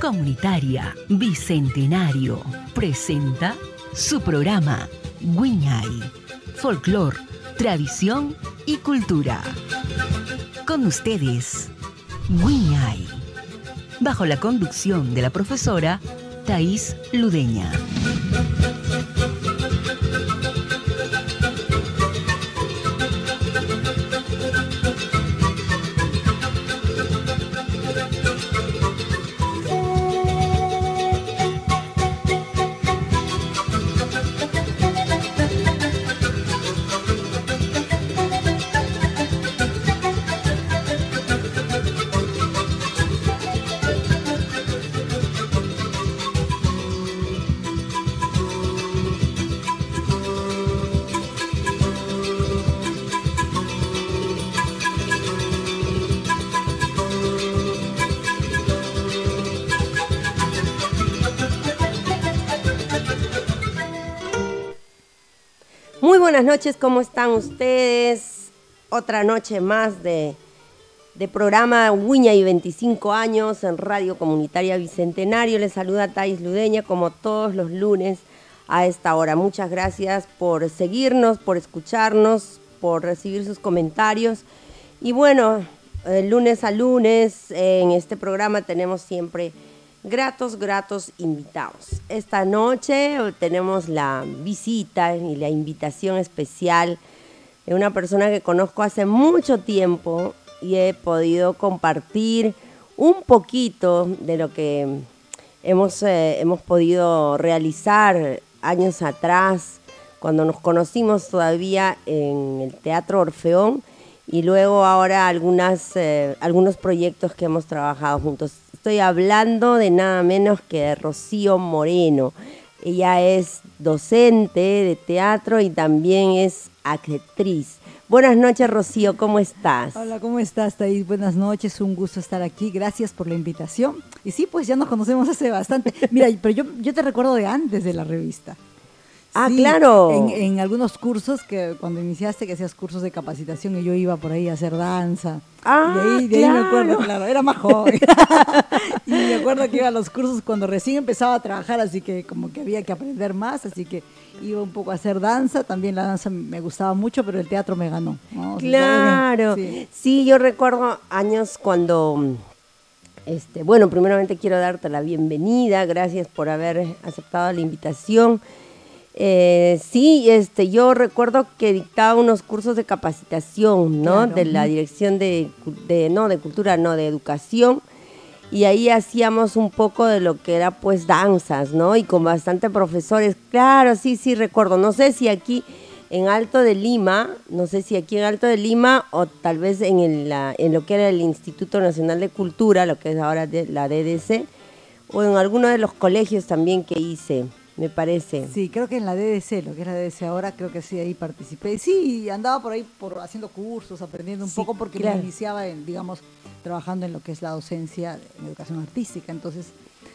Comunitaria Bicentenario presenta su programa Guiñay, Folclor, Tradición y Cultura. Con ustedes, Guiñay, bajo la conducción de la profesora Thais Ludeña. Buenas noches, ¿cómo están ustedes? Otra noche más de, programa Uña y 25 años en Radio Comunitaria Bicentenario. Les saluda Thais Ludeña como todos los lunes a esta hora. Muchas gracias por seguirnos, por escucharnos, por recibir sus comentarios. Y bueno, eh, lunes a lunes en este programa tenemos siempre gratos, gratos invitados. Esta noche tenemos la visita y la invitación especial de una persona que conozco hace mucho tiempo y he podido compartir un poquito de lo que hemos, eh, hemos podido realizar años atrás, cuando nos conocimos todavía en el Teatro Orfeón y luego ahora eh, algunos proyectos que hemos trabajado juntos. Estoy hablando de nada menos que de Rocío Moreno. Ella es docente de teatro y también es actriz. Buenas noches, Rocío, ¿cómo estás? Hola, ¿cómo estás, Thais? Buenas noches, un gusto estar aquí. Gracias por la invitación. Y sí, pues ya nos conocemos hace bastante. Mira, pero yo, yo te recuerdo de antes de la revista. Ah, Sí, claro. En, en algunos cursos que cuando iniciaste que hacías cursos de capacitación y yo iba por ahí a hacer danza. Ah, de ahí, de ahí me acuerdo, claro. era más joven. y me acuerdo que iba a los cursos cuando recién empezaba a trabajar, así que como que había que aprender más, así que iba un poco a hacer danza, también la danza me gustaba mucho, pero el teatro me ganó. Claro. sí. Sí. yo recuerdo años cuando, este, bueno, primeramente quiero darte la bienvenida, gracias por haber aceptado la invitación. Eh, sí, este, yo recuerdo que dictaba unos cursos de capacitación, ¿no? Claro, De la dirección de, de, no, de cultura, no, de educación. Y ahí hacíamos un poco de lo que era pues danzas, ¿no? Y con bastante profesores. Claro, sí, sí, recuerdo. No sé si aquí en Alto de Lima, no sé si aquí en Alto de Lima o tal vez en, el, la- en lo que era el Instituto Nacional de Cultura, lo que es ahora de- la DDC, o en alguno de los colegios también que hice, me parece. Sí, creo que en la DDC, lo que es la DDC ahora, creo que sí, ahí participé. Sí, andaba por ahí por haciendo cursos, aprendiendo un Sí, poco, porque claro. me iniciaba, en, digamos, trabajando en lo que es la docencia en educación artística. Entonces,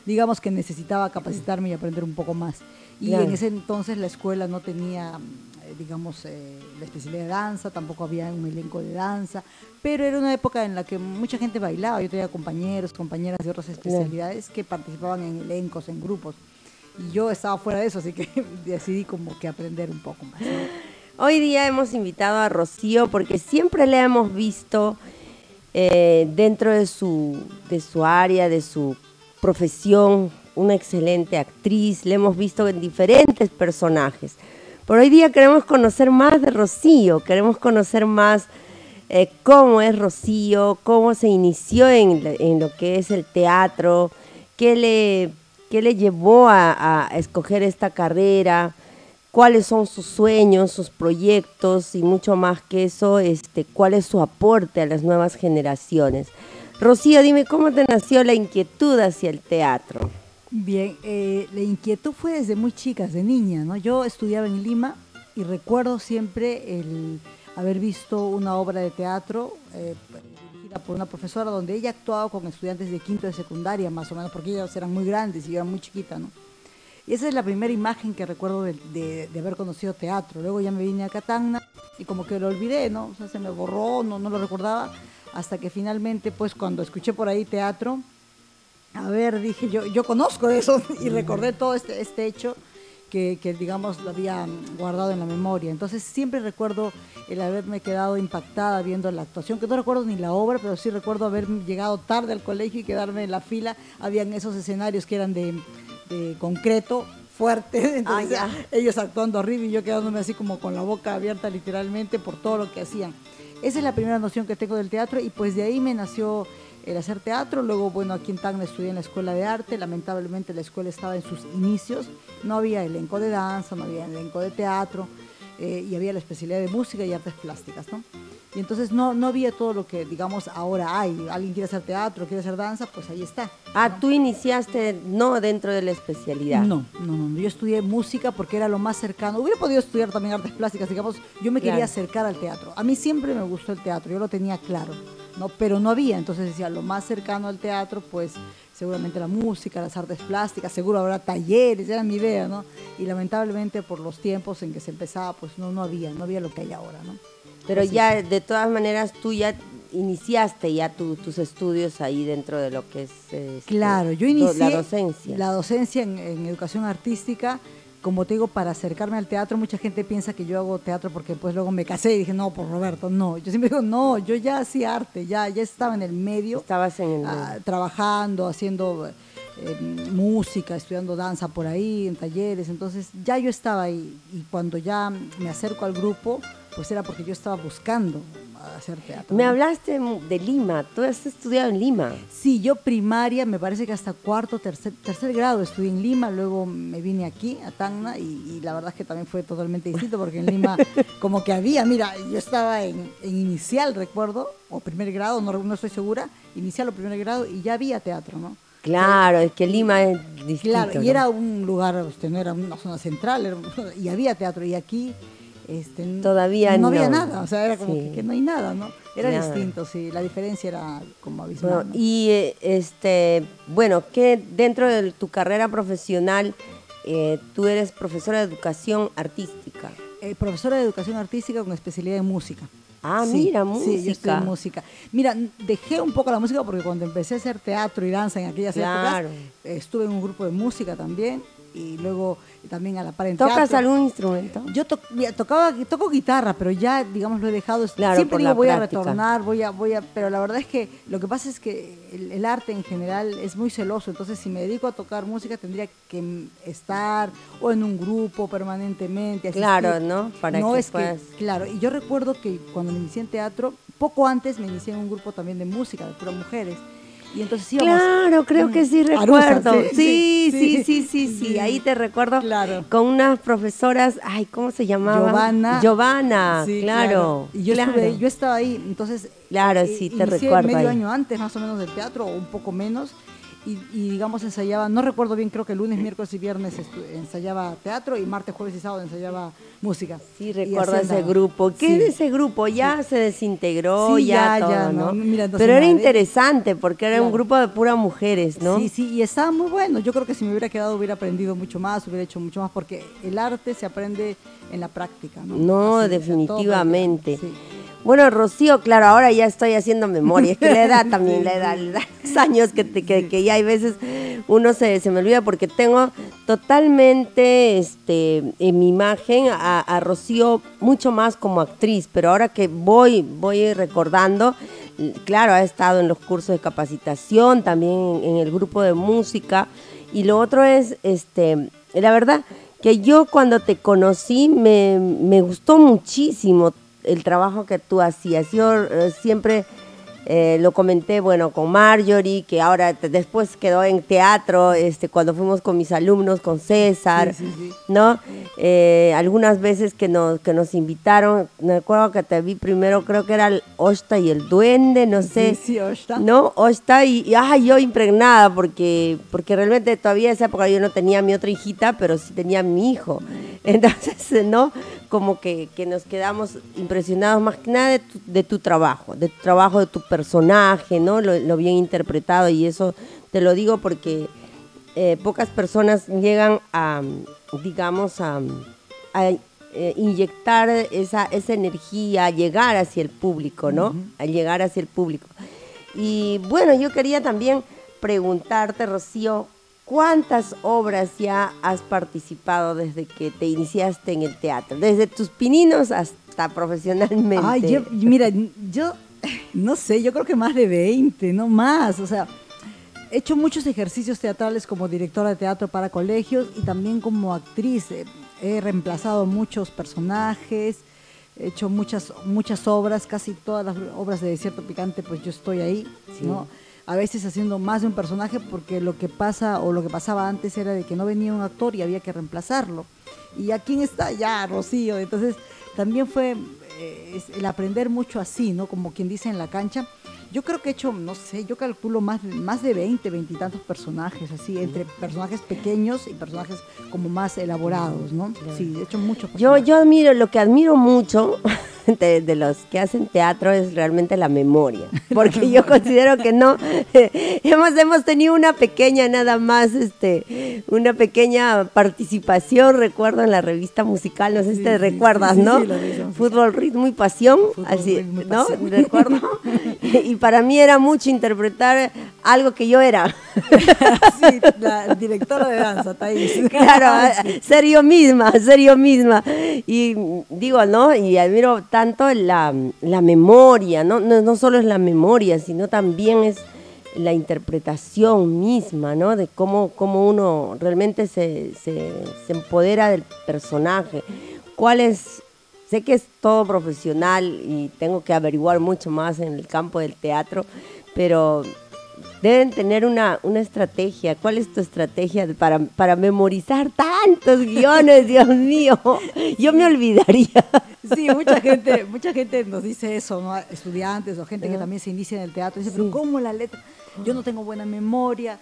digamos que necesitaba capacitarme y aprender un poco más. Y Claro. en ese entonces la escuela no tenía, eh, digamos, eh, la especialidad de danza, tampoco había un elenco de danza, pero era una época en la que mucha gente bailaba. Yo tenía compañeros, compañeras de otras especialidades que participaban en elencos, en grupos. Y yo estaba fuera de eso, así que decidí como que aprender un poco más. Hoy día hemos invitado a Rocío porque siempre le hemos visto eh, dentro de su, de su área, de su profesión, una excelente actriz, le hemos visto en diferentes personajes. Pero hoy día queremos conocer más de Rocío, queremos conocer más eh, cómo es Rocío, cómo se inició en, la- en lo que es el teatro, qué le, qué le llevó a, escoger esta carrera, cuáles son sus sueños, sus proyectos y mucho más que eso, este, cuál es su aporte a las nuevas generaciones. Rocío, dime cómo te nació la inquietud hacia el teatro. Bien, eh, la inquietud fue desde muy chica, desde niña, ¿no? Yo estudiaba en Lima y recuerdo siempre el haber visto una obra de teatro eh, por una profesora donde ella actuaba con estudiantes de quinto de secundaria, más o menos, porque ellos eran muy grandes y yo era muy chiquita, ¿no? Y esa es la primera imagen que recuerdo de, de- de haber conocido teatro. Luego ya me vine a Catagna y como que lo olvidé, ¿no? O sea, se me borró, no, no lo recordaba, hasta que finalmente, pues cuando escuché por ahí teatro, a ver, dije, yo, yo conozco eso y recordé todo este, este hecho que, que, digamos, lo había guardado en la memoria. Entonces siempre recuerdo el haberme quedado impactada viendo la actuación, que no recuerdo ni la obra, pero sí recuerdo haber llegado tarde al colegio y quedarme en la fila. Habían esos escenarios que eran de, de concreto, fuerte, entonces ah, ellos actuando horrible y yo quedándome así como con la boca abierta literalmente por todo lo que hacían. Esa es la primera noción que tengo del teatro y pues de ahí me nació el hacer teatro. Luego, bueno, aquí en Tacna estudié en la escuela de arte. Lamentablemente la escuela estaba en sus inicios. No había elenco de danza, no había elenco de teatro eh, y había la especialidad de música y artes plásticas, ¿no? Y entonces no, no había todo lo que, digamos, ahora hay. Alguien quiere hacer teatro, quiere hacer danza, pues ahí está. Ah, tú iniciaste no dentro de la especialidad. No, no, no. Yo estudié música porque era lo más cercano. Hubiera podido estudiar también artes plásticas, digamos. Yo me quería acercar al teatro. A mí siempre me gustó el teatro, yo lo tenía claro. ¿No? Pero no había, entonces decía, lo más cercano al teatro, pues seguramente la música, las artes plásticas, seguro habrá talleres, era mi idea, ¿no? Y lamentablemente por los tiempos en que se empezaba, pues no, no había, no había lo que hay ahora, ¿no? Pero ya, de todas maneras, tú ya iniciaste ya tus estudios ahí dentro de lo que es este, claro yo inicié la docencia la docencia en, educación artística como te digo para acercarme al teatro mucha gente piensa que yo hago teatro porque pues luego me casé y dije no por Roberto no yo siempre digo no yo ya hacía arte ya ya estaba en el medio estabas en el ah, trabajando haciendo eh, música estudiando danza por ahí en talleres entonces ya yo estaba ahí y cuando ya me acerco al grupo pues era porque yo estaba buscando hacer teatro. Me hablaste de Lima, tú has estudiado en Lima. Sí, yo primaria, me parece que hasta cuarto, tercer, tercer grado estudié en Lima, luego me vine aquí a Tacna y, la verdad es que también fue totalmente distinto porque en Lima como que había, mira, yo estaba en, inicial, recuerdo, o primer grado, no, no estoy segura, inicial o primer grado y ya había teatro, ¿no? Claro, es que Lima es distinto. Claro, y era un lugar, usted no era una zona central, y había teatro, y aquí este, Todavía no, había nada, o sea, era como que, no hay nada, ¿no? Era distinto, sí, la diferencia era como abismal. y eh, este, bueno, que dentro de tu carrera profesional eh, tú eres profesora de educación artística. Eh, profesora de educación artística con especialidad en música. Ah, mira, música. Sí, yo música. Mira, dejé un poco la música porque cuando empecé a hacer teatro y danza en aquellas épocas, estuve en un grupo de música también y luego también a la par ¿Tocas algún instrumento? Yo tocaba, toco guitarra, pero ya, digamos, lo he dejado. Siempre digo, voy a retornar, voy a, voy a, pero la verdad es que lo que pasa es que el, arte en general es muy celoso, entonces si me dedico a tocar música tendría que estar o en un grupo permanentemente. Claro, ¿no? Para no es que, claro, y yo recuerdo que cuando me inicié en teatro, poco antes me inicié en un grupo también de música, de puras mujeres. Y entonces íbamos. Claro, creo que sí recuerdo. sí, sí, sí, sí, sí, Ahí te recuerdo claro. con unas profesoras, ay, ¿cómo se llamaba? Giovanna. Giovanna, claro. Y yo, yo estaba ahí, entonces. Claro, sí, eh, te recuerdo. medio año antes, más o menos, del teatro, o un poco menos y, digamos ensayaba, no recuerdo bien, creo que lunes, miércoles y viernes ensayaba teatro y martes, jueves y sábado ensayaba música. Sí, recuerdo ese grupo. ¿Qué es ese grupo? Ya se desintegró, ya, todo, ¿no? Pero era interesante porque era un grupo de puras mujeres, ¿no? Sí, sí, y estaba muy bueno. Yo creo que si me hubiera quedado hubiera aprendido mucho más, hubiera hecho mucho más porque el arte se aprende en la práctica, ¿no? No, definitivamente. Bueno, Rocío, claro, ahora ya estoy haciendo memoria, es que la edad también, la edad, los años que, que, ya hay veces uno se, se, me olvida porque tengo totalmente este, en mi imagen a, Rocío mucho más como actriz, pero ahora que voy, voy recordando, claro, ha estado en los cursos de capacitación, también en el grupo de música, y lo otro es, este, la verdad, que yo cuando te conocí me, me gustó muchísimo el trabajo que tú hacías. Yo eh, siempre eh, lo comenté, bueno, con Marjorie, que ahora después quedó en teatro, este, cuando fuimos con mis alumnos, con César, ¿no? Eh, algunas veces que nos, que nos invitaron, me acuerdo que te vi primero, creo que era el Osta y el Duende, no sé. Sí, Osta. ¿No? Osta y, y yo impregnada, porque, porque realmente todavía en esa época yo no tenía mi otra hijita, pero sí tenía mi hijo. Entonces, ¿no? Como que, que nos quedamos impresionados más que nada de tu, de tu trabajo, de tu trabajo, de tu persona personaje, ¿no? Lo, bien interpretado y eso te lo digo porque eh, pocas personas llegan a, digamos, a, eh, inyectar esa, esa energía, a llegar hacia el público, ¿no? A llegar hacia el público. Y bueno, yo quería también preguntarte, Rocío, ¿cuántas obras ya has participado desde que te iniciaste en el teatro? Desde tus pininos hasta profesionalmente. Ay, mira, yo no sé, yo creo que más de 20, no más. O sea, he hecho muchos ejercicios teatrales como directora de teatro para colegios y también como actriz. He reemplazado muchos personajes, he hecho muchas, muchas obras, casi todas las obras de Desierto Picante, pues yo estoy ahí, ¿no? A veces haciendo más de un personaje porque lo que pasa o lo que pasaba antes era de que no venía un actor y había que reemplazarlo. ¿Y a quién está? Ya, Rocío. Entonces también fue eh, el aprender mucho así, ¿no? Como quien dice en la cancha yo creo que he hecho, no sé, yo calculo más, más de 20, 20 y tantos personajes, así, entre personajes pequeños y personajes como más elaborados, ¿no? Sí, he hecho mucho. Yo, yo admiro, lo que admiro mucho de, los que hacen teatro es realmente la memoria, porque yo considero que no, hemos, hemos tenido una pequeña nada más, este, una pequeña participación, recuerdo en la revista musical, no sé si te recuerdas, ¿no? Fútbol, ritmo y pasión, así, ¿no? Recuerdo. y para mí era mucho interpretar algo que yo era. sí, la directora de danza, Thais. Claro, ser yo misma, ser yo misma. Y digo, ¿no? Y admiro tanto la, memoria, ¿no? ¿no? solo es la memoria, sino también es la interpretación misma, ¿no? De cómo, cómo uno realmente se, se, se empodera del personaje. ¿Cuál es Sé que es todo profesional y tengo que averiguar mucho más en el campo del teatro, pero deben tener una, una estrategia. ¿Cuál es tu estrategia para, para memorizar tantos guiones? Dios mío, yo me olvidaría. Sí, mucha gente, mucha gente nos dice eso, ¿no? estudiantes o gente que también se inicia en el teatro. Dice, pero ¿cómo la letra? Yo no tengo buena memoria.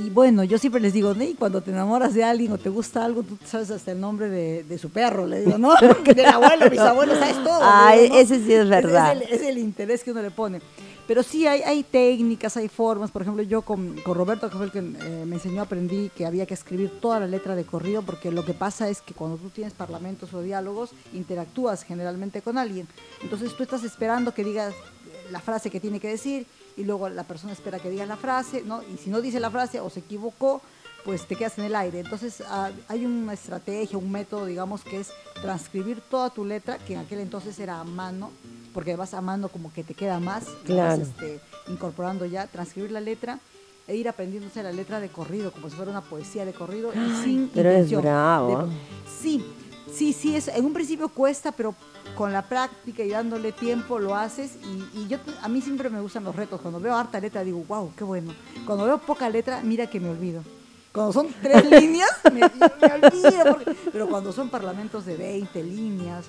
Y bueno, yo siempre les digo, cuando te enamoras de alguien o te gusta algo, tú sabes hasta el nombre de, su perro, le digo, ¿no? Porque del abuelo, mis abuelos, sabes todo. Ah, ese sí es verdad. Es, el, interés que uno le pone. Pero sí hay, hay técnicas, hay formas. Por ejemplo, yo con, con Roberto, que fue el que eh, me enseñó, aprendí que había que escribir toda la letra de corrido, porque lo que pasa es que cuando tú tienes parlamentos o diálogos, interactúas generalmente con alguien. Entonces tú estás esperando que digas la frase que tiene que decir y luego la persona espera que diga la frase, ¿no? Y si no dice la frase o se equivocó, pues te quedas en el aire. Entonces ah, hay una estrategia, un método, digamos, que es transcribir toda tu letra, que en aquel entonces era a mano, porque vas a mano como que te queda más, claro. vas este, incorporando ya, transcribir la letra e ir aprendiéndose la letra de corrido, como si fuera una poesía de corrido y sin pero es bravo. sí, sí, sí, es, en un principio cuesta, pero con la práctica y dándole tiempo lo haces. Y, yo a mí siempre me gustan los retos. Cuando veo harta letra digo, wow, qué bueno. Cuando veo poca letra, mira que me olvido. Cuando son tres líneas, me, olvido. pero cuando son parlamentos de 20 líneas,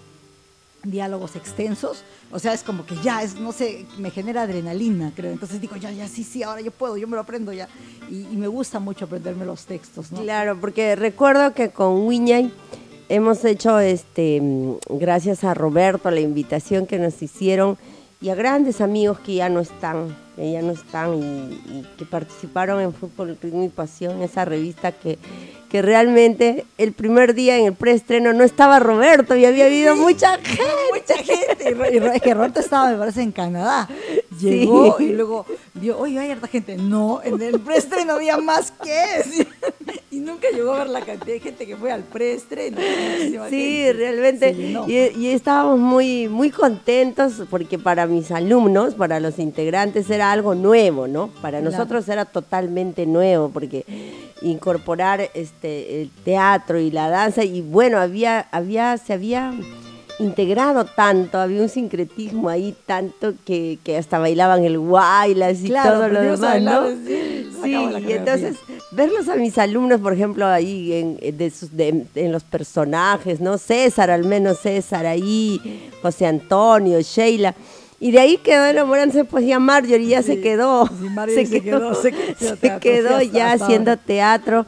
diálogos extensos, o sea, es como que ya, es, no sé, me genera adrenalina, creo. Entonces digo, ya, ya, sí, sí, ahora yo puedo, yo me lo aprendo ya. Y, me gusta mucho aprenderme los textos, ¿no? Claro, porque recuerdo que con Wiñay hemos hecho, este, gracias a Roberto, la invitación que nos hicieron y a grandes amigos que ya no están, que ya no están y, que participaron en Fútbol, Ritmo y Pasión, esa revista que, que realmente el primer día en el preestreno no estaba Roberto y había habido mucha gente. Mucha gente. Y, es que Roberto estaba, me parece, en Canadá. Llegó y luego vio, oye, hay harta gente. No, en el preestreno había más que y nunca llegó a ver la cantidad de gente que fue al preestreno. Sí, realmente. y, estábamos muy, muy contentos porque para mis alumnos, para los integrantes, era algo nuevo, ¿no? Para nosotros era totalmente nuevo porque incorporar este el teatro y la danza y bueno, había, había, se había integrado tanto, había un sincretismo ahí tanto que, que hasta bailaban el guaylas y todo lo demás, ¿no? Sí, y entonces verlos a mis alumnos, por ejemplo, ahí en, de en los personajes, ¿no? César, al menos César ahí, José Antonio, Sheila. Y de ahí quedó enamorándose, pues ya Marjorie ya se quedó. se, quedó, se quedó, ya haciendo teatro.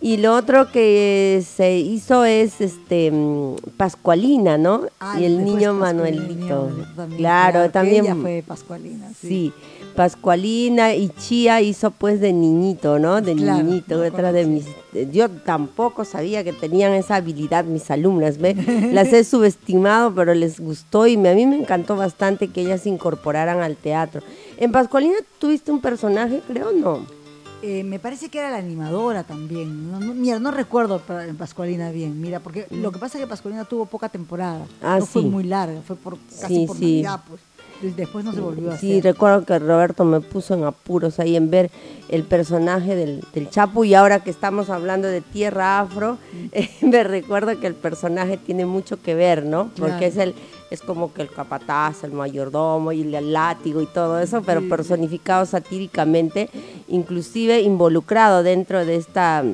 Y lo otro que se hizo es este mm, Pascualina, ¿no? y el niño Manuelito. claro, también. Ella fue Pascualina. Sí. Pascualina y Chía hizo pues de niñito, ¿no? De niñito, detrás de mis... Yo tampoco sabía que tenían esa habilidad mis alumnas, ¿ve? Las he subestimado, pero les gustó y a mí me encantó bastante que ellas se incorporaran al teatro. En Pascualina tuviste un personaje, creo, ¿no? Eh, me parece que era la animadora también. No, no- mira, no recuerdo pa- Pascualina bien, mira, porque lo que pasa es que Pascualina tuvo poca temporada. Ah, no fue muy larga, fue por casi Sí, por sí. Navidad, pues. Des- Después no se volvió a Sí, hacer. recuerdo que Roberto me puso en apuros ahí en ver el personaje del, del Chapo y ahora que estamos hablando de Tierra Afro, eh, me recuerdo que el personaje tiene mucho que ver, ¿no? Porque Claro. es el es como que el capataz, el mayordomo y el látigo y todo eso, pero Sí. personificado satíricamente, inclusive involucrado dentro de esta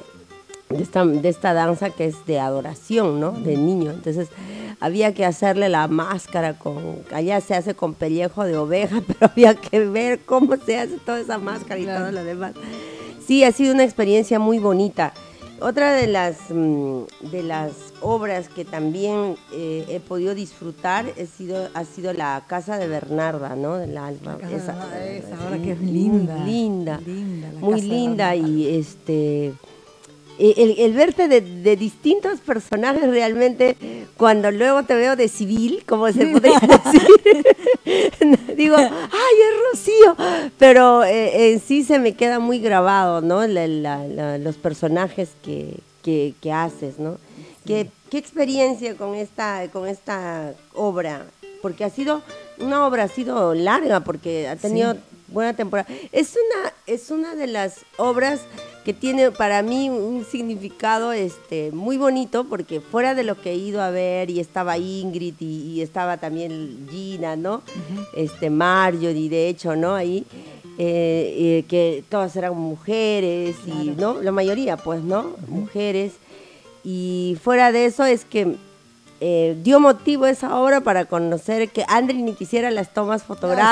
de esta, de esta danza que es de adoración, ¿no? De niño. Entonces había que hacerle la máscara con, allá se hace con pellejo de oveja, pero había que ver cómo se hace toda esa máscara y Claro. todo lo demás. Sí, ha sido una experiencia muy bonita. Otra de las, mm, de las obras que también eh, he podido disfrutar he sido, ha sido la Casa de Bernarda, ¿no? De la Alba. Casa de Bernarda, esa obra que es muy linda, linda. linda, la muy Casa linda y este el, el verte de, de distintos personajes realmente, cuando luego te veo de civil, como se podría decir, digo, ¡ay, es Rocío! Pero eh, en sí se me queda muy grabado, ¿no? La- la- la- los personajes que, que, que haces, ¿no? ¿Qué, qué experiencia con esta, con esta obra? Porque ha sido, una obra ha sido larga, porque ha tenido Sí. Buena temporada. Es una, es una de las obras que tiene para mí un significado este, muy bonito, porque fuera de lo que he ido a ver, y estaba Ingrid, y, y estaba también Gina, ¿no? este, Marjorie, de hecho, ¿no? Ahí, eh, eh, que todas eran mujeres, y, ¿no? La mayoría, pues, ¿no? Mujeres. Y fuera de eso es que eh, dio motivo esa obra para conocer que Andri ni quisiera las tomas fotográficas.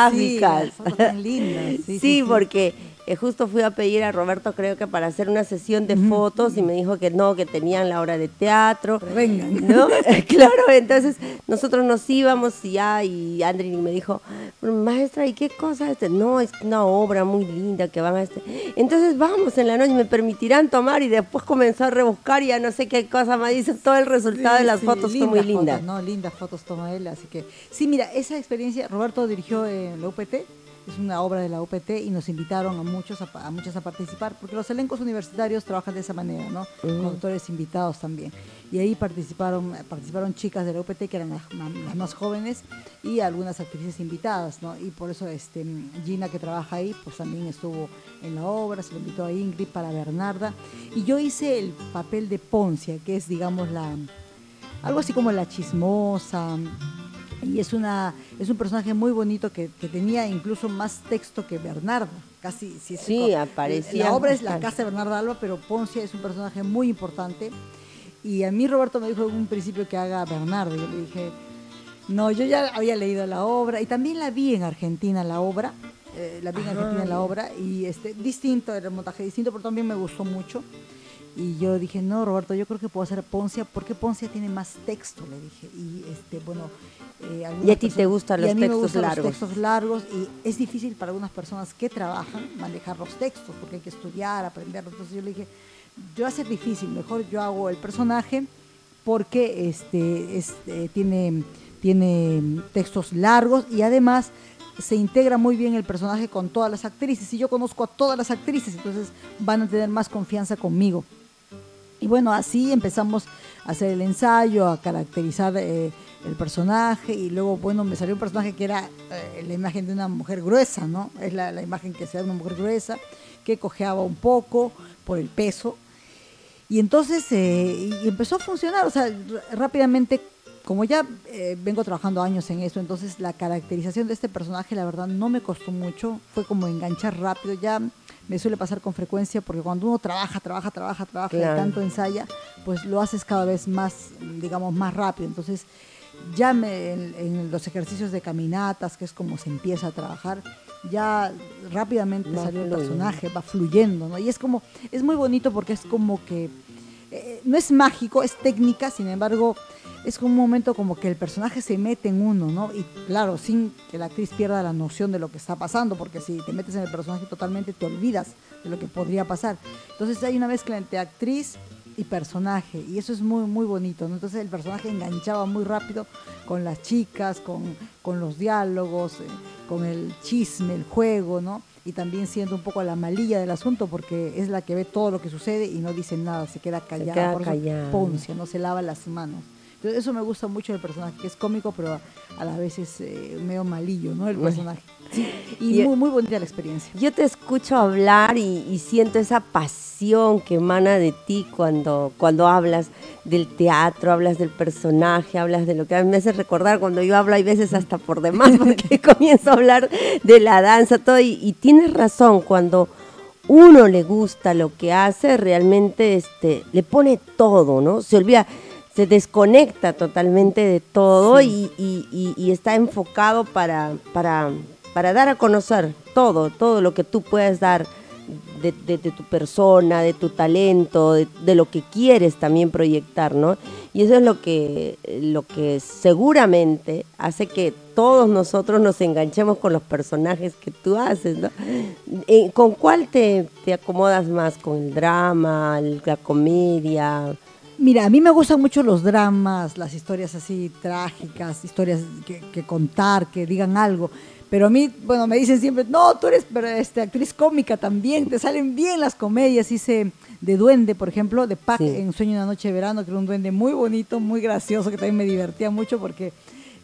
Ah, sí, las fotos tan lindas, sí, Sí, sí, sí. porque eh, justo fui a pedir a Roberto, creo que para hacer una sesión de fotos y me dijo que no, que tenían la obra de teatro. Pero vengan. ¿No? claro, entonces nosotros nos íbamos y ya, y Andri me dijo, maestra, ¿y qué cosa es este? No, es una obra muy linda que van a este. Entonces vamos en la noche, me permitirán tomar y después comenzó a rebuscar y ya no sé qué cosa más hizo. Todo el resultado de las sí, fotos fue muy linda. fotos, no, lindas fotos toma él, así que sí, mira, esa experiencia Roberto dirigió en la UPT, es una obra de la UPT y nos invitaron a muchos a, muchas a participar, porque los elencos universitarios trabajan de esa manera, ¿no? Con autores invitados también. Y ahí participaron participaron chicas de la UPT que eran las más jóvenes y algunas actrices invitadas, ¿no? Y por eso este Gina que trabaja ahí, pues también estuvo en la obra, se le invitó a Ingrid para Bernarda y yo hice el papel de Poncia, que es digamos la algo así como la chismosa. Y es, una, es un personaje muy bonito que, que tenía incluso más texto que Bernarda. Casi, si es- Sí, aparecía La obra es La. Casa de Bernarda Alba, pero Poncia es un personaje muy importante. Y a mí Roberto me dijo en un principio que haga Bernardo. Yo le dije, no, yo ya había leído la obra y también la vi en Argentina, la obra. eh, la vi en Argentina, la obra. Y este, distinto, era un montaje distinto, pero también me gustó mucho. Y yo dije, no, Roberto, yo creo que puedo hacer Poncia, porque Poncia tiene más texto, le dije. Y este, bueno. eh, Y a ti te personas- gustan y a los textos gustan largos. Los textos largos y es difícil para algunas personas que trabajan manejar los textos, porque hay que estudiar, aprenderlos. Entonces yo le dije, yo va a ser difícil, mejor yo hago el personaje porque este, este, tiene, tiene textos largos y además se integra muy bien el personaje con todas las actrices. Y yo conozco a todas las actrices, entonces van a tener más confianza conmigo. Y bueno, así empezamos a hacer el ensayo, a caracterizar eh, el personaje y luego, bueno, me salió un personaje que era eh, la imagen de una mujer gruesa, ¿no? Es la, imagen que se da de una mujer gruesa, que cojeaba un poco por el peso. Y entonces eh, y empezó a funcionar, o sea, rápidamente, como ya eh, vengo trabajando años en eso, entonces la caracterización de este personaje, la verdad, no me costó mucho, fue como enganchar rápido, ya me suele pasar con frecuencia, porque cuando uno trabaja, trabaja, trabaja, trabaja, y tanto ensaya, pues lo haces cada vez más, digamos, más rápido. Entonces, ya me- en, en los ejercicios de caminatas, que es como se empieza a trabajar, ya rápidamente Va salió el personaje, va fluyendo, ¿no? Y es como, es muy bonito porque es como que, eh, no es mágico, es técnica, sin embargo, es un momento como que el personaje se mete en uno, ¿no? Y claro, sin que la actriz pierda la noción de lo que está pasando, porque si te metes en el personaje totalmente te olvidas de lo que podría pasar. Entonces hay una mezcla entre actriz y personaje, y eso es muy, muy bonito, ¿no? Entonces el personaje enganchaba muy rápido con las chicas, con, con los diálogos, eh, con el chisme, el juego, ¿no? y también siendo un poco la malilla del asunto porque es la que ve todo lo que sucede y no dice nada, se queda callada. queda por eso callada. Poncia, no se lava las manos. Entonces eso me gusta mucho del personaje, que es cómico, pero a, a la vez es eh, medio malillo, ¿no? El personaje. Sí, y Y- muy, muy bonita la experiencia. Yo te escucho hablar y, y siento esa pasión que emana de ti cuando, cuando hablas del teatro, hablas del personaje, hablas de lo que a mí me hace recordar cuando yo hablo, hay veces hasta por demás, porque comienzo a hablar de la danza, todo, y, y tienes razón, cuando uno le gusta lo que hace, realmente este, le pone todo, ¿no? Se olvida, se desconecta totalmente de todo y, y- y- y está enfocado para, para, para dar a conocer todo, todo lo que tú puedes dar de, de- de tu persona, de tu talento, de, de lo que quieres también proyectar, ¿no? Y eso es lo que, lo que seguramente hace que todos nosotros nos enganchemos con los personajes que tú haces, ¿no? ¿Con cuál te, te acomodas más? ¿Con el drama, la comedia? Mira, a mí me gustan mucho los dramas, las historias así trágicas, historias que, que contar, que digan algo. Pero a mí, bueno, me dicen siempre, no, tú eres este, actriz cómica también, te salen bien las comedias. Hice de Duende, por ejemplo, de Pac Sí. en Sueño de una Noche de Verano, que era un duende muy bonito, muy gracioso, que también me divertía mucho porque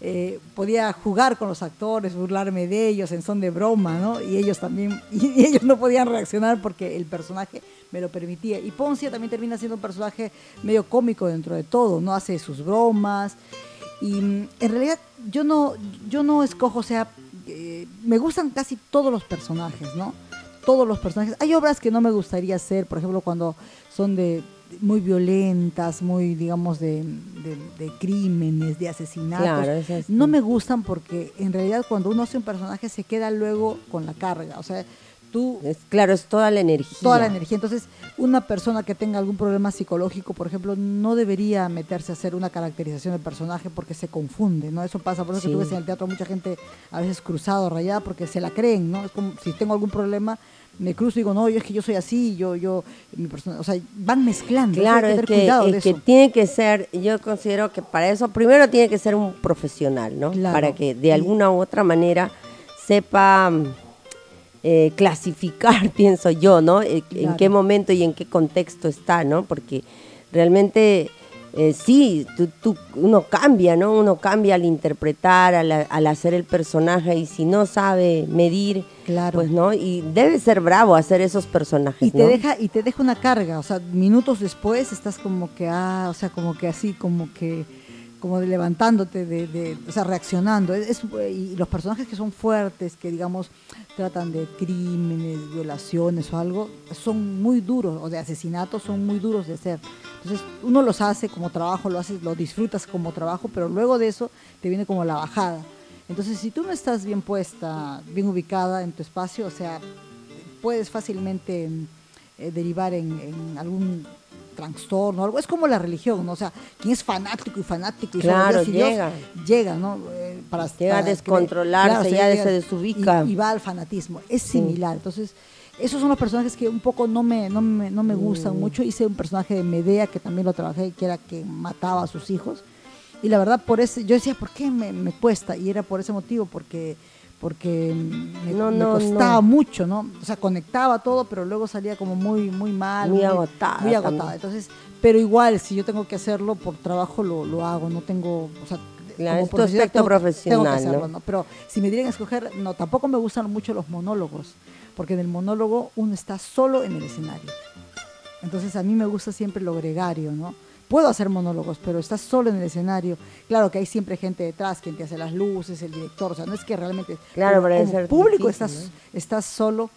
eh, podía jugar con los actores, burlarme de ellos en son de broma, ¿no? Y ellos también, y ellos no podían reaccionar porque el personaje me lo permitía. Y Poncia también termina siendo un personaje medio cómico dentro de todo, ¿no? Hace sus bromas. Y mm, en realidad yo no, yo no escojo, o sea, eh, me gustan casi todos los personajes, ¿no? Todos los personajes. Hay obras que no me gustaría hacer, por ejemplo, cuando son de muy violentas, muy, digamos, de, de- de crímenes, de asesinatos. Claro, esas- No me gustan porque en realidad cuando uno hace un personaje se queda luego con la carga. O sea, tú Es, claro, es toda la energía. toda la energía. Entonces, una persona que tenga algún problema psicológico, por ejemplo, no debería meterse a hacer una caracterización del personaje porque se confunde, ¿no? Eso pasa, por eso Sí. que tú ves en el teatro mucha gente a veces cruzado, rayada, porque se la creen, ¿no? Es como si tengo algún problema, me cruzo y digo, no, yo es que yo soy así, yo, yo, mi persona, o sea, van mezclando. Claro, hay es que tener que, cuidado es que eso. tiene que ser, yo considero que para eso, primero tiene que ser un profesional, ¿no? Claro. Para que de alguna u otra manera sepa eh, clasificar, pienso yo, ¿no? Eh, En qué momento y en qué contexto está, ¿no? Porque realmente eh, sí, tú, tú- uno cambia, ¿no? Uno cambia al interpretar, al, al hacer el personaje y si no sabe medir, Claro. pues, ¿no? Y debe ser bravo hacer esos personajes, y te ¿no? deja y te deja una carga o sea minutos después estás como que ah o sea como que así como que como de levantándote de, de- o sea reaccionando. Es- y los personajes que son fuertes que digamos tratan de crímenes violaciones o algo son muy duros o de asesinatos son muy duros de hacer. Entonces uno los hace como trabajo lo haces lo disfrutas como trabajo pero luego de eso te viene como la bajada. Entonces si tú no estás bien puesta bien ubicada en tu espacio o sea puedes fácilmente eh, derivar en algún trastorno, algo. Es como la religión, ¿no? O sea, quien es fanático y fanático y Claro, Dios y Dios, llega. llega, ¿no? Eh, para, Llega a para descontrolarse, creer. ya llega- se desubica. Y, y va al fanatismo. Es similar. Entonces, esos son los personajes que un poco no me, no me, no me gustan Mm. mucho. Hice un personaje de Medea que también lo trabajé, que era que mataba a sus hijos. Y la verdad, por ese, yo decía, ¿por qué me, me cuesta? Y era por ese motivo, porque porque me, No, me no, costaba no. mucho, ¿no? O sea, conectaba todo, pero luego salía como muy, muy mal. Muy agotada Muy agotada. también. Entonces, pero igual, si yo tengo que hacerlo por trabajo, lo, lo hago. No tengo, o sea, Claro, tu profesional aspecto tengo que- profesional, tengo que hacerlo, ¿no? ¿no? Pero si me dieran a escoger, no, tampoco me gustan mucho los monólogos, porque en el monólogo uno está solo en el escenario. Entonces a mí me gusta siempre lo gregario, ¿no? Puedo hacer monólogos, pero estás solo en el escenario. Claro que hay siempre gente detrás, quien te hace las luces, el director, o sea, no es que realmente... Claro, debe como ser público difícil, estás, estás solo.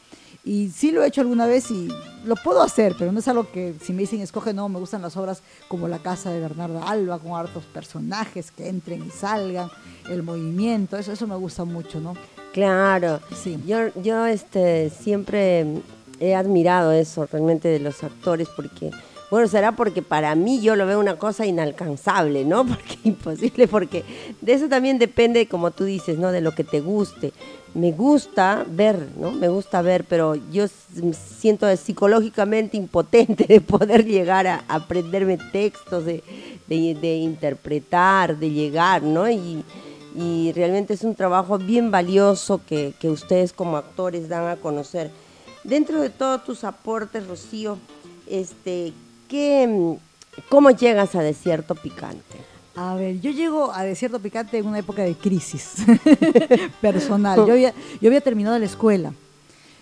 Y sí lo he hecho alguna vez y lo puedo hacer, pero no es algo que si me dicen escoge, no, me gustan las obras como La Casa de Bernarda Alba, con hartos personajes que entren y salgan, el movimiento, eso, eso me gusta mucho, ¿no? Claro. Sí. Yo, yo este, siempre he admirado eso realmente de los actores porque, bueno, será porque para mí yo lo veo una cosa inalcanzable, ¿no? Porque imposible, porque de eso también depende, como tú dices, ¿no? De lo que te guste. Me gusta ver, ¿no? Me gusta ver, pero yo siento psicológicamente impotente de poder llegar a aprenderme textos, de, interpretar, de llegar, ¿no? Y, y realmente es un trabajo bien valioso que, que ustedes como actores dan a conocer. Dentro de todos tus aportes, Rocío, este, ¿qué, ¿cómo llegas a Desierto Picante? A ver, yo llego a Desierto Picante en una época de crisis personal. Yo había, yo había terminado la escuela.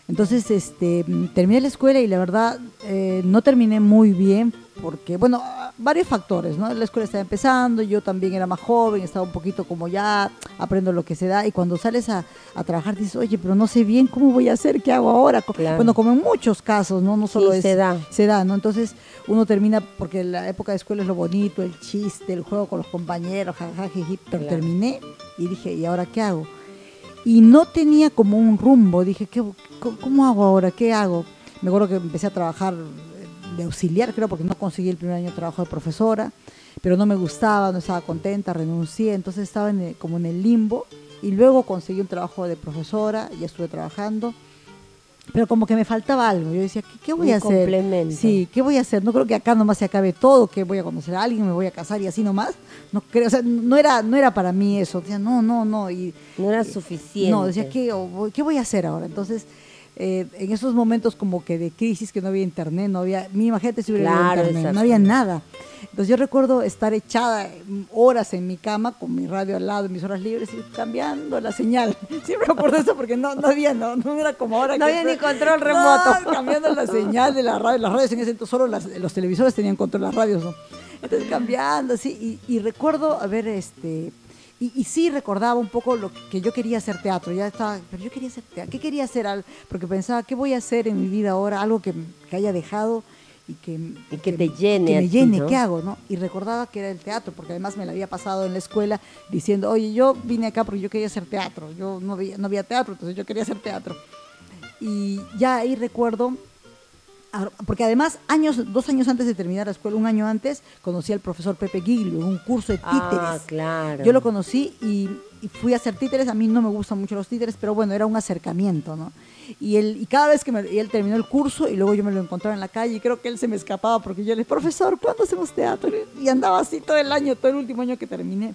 Entonces, este, terminé la escuela y la verdad eh, no terminé muy bien porque, bueno, varios factores, ¿no? La escuela estaba empezando, yo también era más joven, estaba un poquito como ya aprendo lo que se da y cuando sales a, trabajar dices, oye, pero no sé bien cómo voy a hacer, qué hago ahora. Bueno, como en muchos casos, ¿no? No solo es... Se da. Se da, ¿no? Entonces uno termina, porque la época de escuela es lo bonito, el chiste, el juego con los compañeros, jajajiji, pero terminé y dije, ¿y ahora qué hago? Y no tenía como un rumbo. Dije, ¿qué, ¿cómo hago ahora? ¿Qué hago? Me acuerdo que empecé a trabajar de auxiliar, creo, porque no conseguí el primer año de trabajo de profesora, pero no me gustaba, no estaba contenta, renuncié, entonces estaba como en el limbo y luego conseguí un trabajo de profesora, y estuve trabajando pero como que me faltaba algo. Yo decía, ¿qué, voy a hacer? Complemento. Sí, ¿qué voy a hacer? No creo que acá nomás se acabe todo, que voy a conocer a alguien, me voy a casar y así nomás. No creo, o sea, no era, no era para mí eso. Decía, no, no, no. Y, no era suficiente. No, decía, ¿qué, ¿qué voy a hacer ahora? Entonces, eh, en esos momentos como que de crisis, que no había internet, no había, mi gente si hubiera internet, no había nada. Entonces yo recuerdo estar echada horas en mi cama con mi radio al lado, mis horas libres y cambiando la señal. Siempre me acuerdo eso porque no, no había, no, no era como ahora. No había ni control remoto. cambiando la señal de la radio, las radios en ese entonces solo los televisores tenían control de las radios, ¿no? Entonces cambiando así y, y recuerdo haber este y, sí recordaba un poco lo que yo quería hacer teatro, ya estaba, pero yo quería hacer teatro, ¿qué quería hacer? Porque pensaba, ¿qué voy a hacer en mi vida ahora? Algo que, haya dejado y que, que, te llene. Que me llene, ¿qué hago? ¿no? Y recordaba que era el teatro, porque además me lo había pasado en la escuela diciendo, oye, yo vine acá porque yo quería hacer teatro, yo no había, no había teatro, entonces yo quería hacer teatro. Y ya ahí recuerdo porque además, años, dos años antes de terminar la escuela, un año antes, conocí al profesor Pepe en un curso de ah, títeres. Ah, claro. Yo lo conocí y, fui a hacer títeres. A mí no me gustan mucho los títeres, pero bueno, era un acercamiento, ¿no? Y, él, y cada vez que él terminó el curso y luego yo me lo encontraba en la calle y creo que él se me escapaba porque yo le dije, profesor, ¿cuándo hacemos teatro? Y andaba así todo el año, todo el último año que terminé.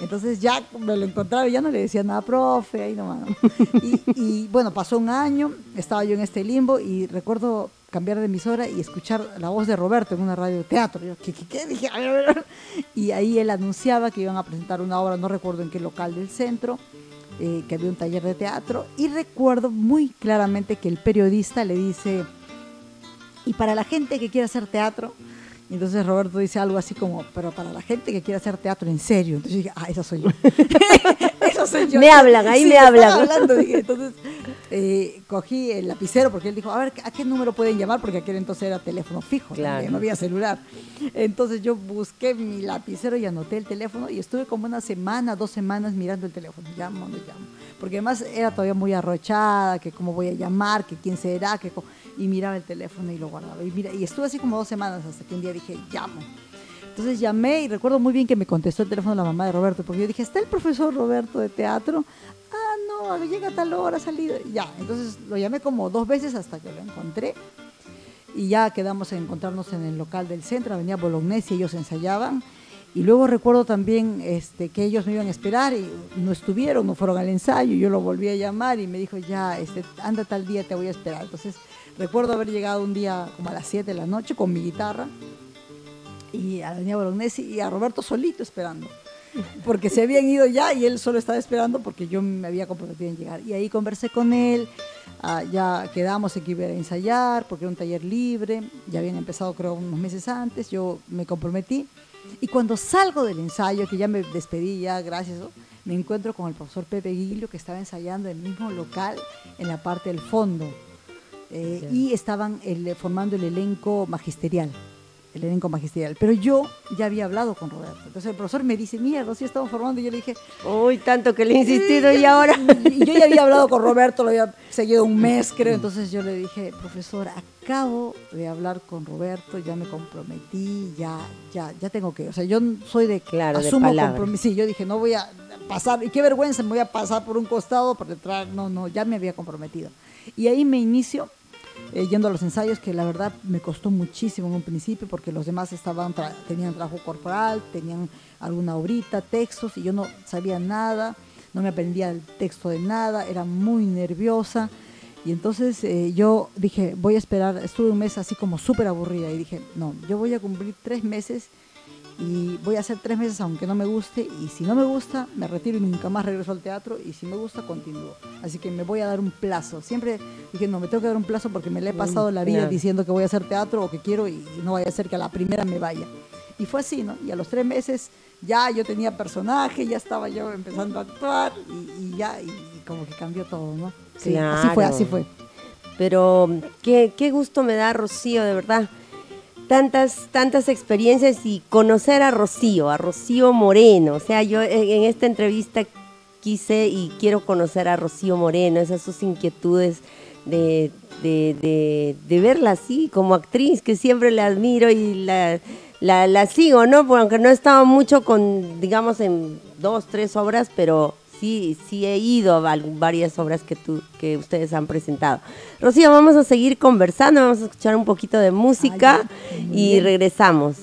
Entonces ya me lo encontraba y ya no le decía nada, profe, ahí nomás. Y, y bueno, pasó un año, estaba yo en este limbo y recuerdo cambiar de emisora y escuchar la voz de Roberto en una radio teatro. Yo, ¿qué, qué, qué? Dije, Y ahí él anunciaba que iban a presentar una obra, no recuerdo en qué local del centro, eh, que había un taller de teatro. Y recuerdo muy claramente que el periodista le dice, y para la gente que quiere hacer teatro, y entonces Roberto dice algo así como, pero para la gente que quiere hacer teatro en serio. Entonces yo dije, ah, esa soy yo. Eso soy yo. Me hablan, ahí me hablan. Hablando, Entonces eh, cogí el lapicero porque él dijo, a ver, ¿a qué número pueden llamar? Porque aquel entonces era teléfono fijo, no había celular. Entonces yo busqué mi lapicero y anoté el teléfono y estuve como una semana, dos semanas mirando el teléfono. Llamo, no llamo. Porque además era todavía muy arrochada, que cómo voy a llamar, que quién será, que y miraba el teléfono y lo guardaba. Y, mira, y estuve así como dos semanas hasta que un día dije, llamo. Entonces llamé y recuerdo muy bien que me contestó el teléfono la mamá de Roberto, porque yo dije, ¿está el profesor Roberto de teatro? Ah, no, llega a tal hora, salido. Ya, entonces lo llamé como dos veces hasta que lo encontré. Y ya quedamos en encontrarnos en el local del centro, Avenida Bolognesi, ellos ensayaban. Y luego recuerdo también este, que ellos me iban a esperar y no estuvieron, no fueron al ensayo. Yo lo volví a llamar y me dijo, ya, este, anda tal día, te voy a esperar. Entonces Recuerdo haber llegado un día como a las 7 de la noche con mi guitarra y a Daniel Bolognesi y a Roberto solito esperando. Porque se habían ido ya y él solo estaba esperando porque yo me había comprometido en llegar. Y ahí conversé con él, ah, ya quedamos en que iba a ensayar porque era un taller libre, ya habían empezado creo unos meses antes, yo me comprometí. Y cuando salgo del ensayo, que ya me despedí, ya gracias, me encuentro con el profesor Pepe Guillo que estaba ensayando en el mismo local en la parte del fondo. Eh, y estaban formando el elenco magisterial, el elenco magisterial. Pero yo ya había hablado con Roberto. Entonces el profesor me dice, mierda, sí estamos formando. Y yo le dije, uy, tanto que le he insistido y ahora. Y yo ya había hablado con Roberto, lo había seguido un mes, creo. Entonces yo le dije, profesor, acabo de hablar con Roberto, ya me comprometí, ya, ya, ya tengo que. O sea, yo soy de claro, asumo compromiso. Sí, yo dije, no voy a pasar, y qué vergüenza, me voy a pasar por un costado, por detrás. No, no, ya me había comprometido. Y ahí me inicio eh, yendo a los ensayos, que la verdad me costó muchísimo en un principio, porque los demás estaban tenían trabajo corporal, tenían alguna obrita, textos, y yo no sabía nada, no me aprendía el texto de nada, era muy nerviosa. Y entonces eh, yo dije, voy a esperar, estuve un mes así como súper aburrida y dije, no, yo voy a cumplir tres meses y voy a hacer tres meses aunque no me guste y si no me gusta me retiro y nunca más regreso al teatro y si me gusta continúo. Así que me voy a dar un plazo. Siempre dije, no, me tengo que dar un plazo porque me le he pasado la vida diciendo que voy a hacer teatro o que quiero y no vaya a ser que a la primera me vaya. Y fue así, ¿no? Y a los tres meses ya yo tenía personaje, ya estaba yo empezando a actuar y, ya, y, como que cambió todo, ¿no? Sí, así fue, así fue. Pero qué, qué gusto me da, Rocío, de verdad tantas, tantas experiencias y conocer a Rocío, a Rocío Moreno. O sea, yo en esta entrevista quise y quiero conocer a Rocío Moreno, esas sus inquietudes de, de, de, verla así como actriz, que siempre la admiro y la, la, la sigo, ¿no? Porque aunque no he estado mucho con, digamos, en dos, tres obras, pero sí, sí he ido a varias obras que, tú, que ustedes han presentado. Rocío, vamos a seguir conversando, vamos a escuchar un poquito de música y regresamos.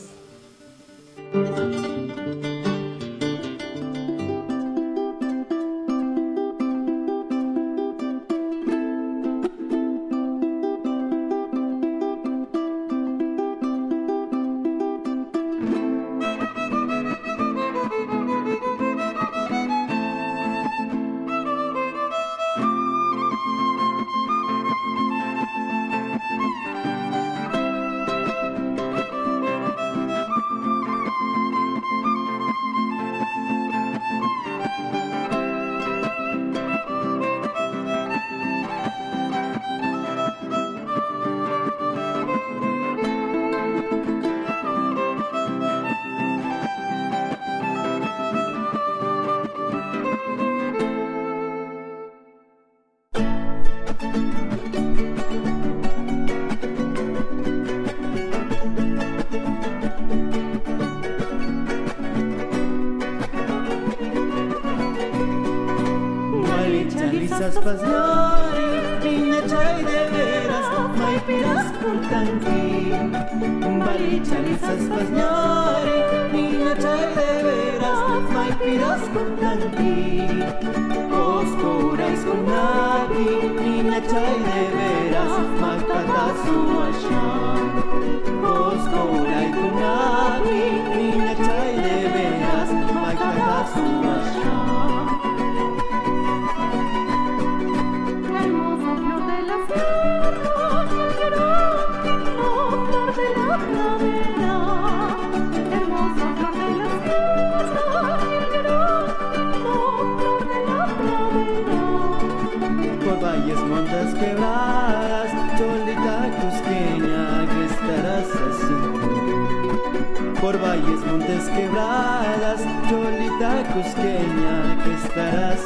quebradas, Cholita Cusqueña, que estarás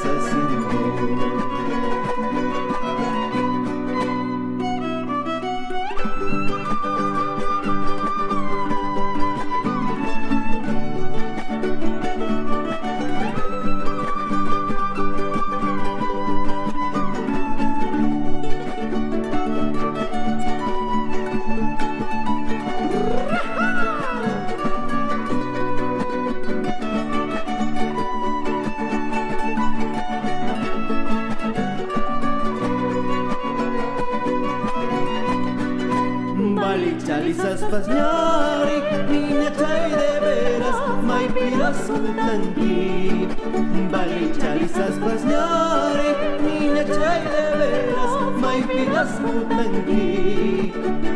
dutenki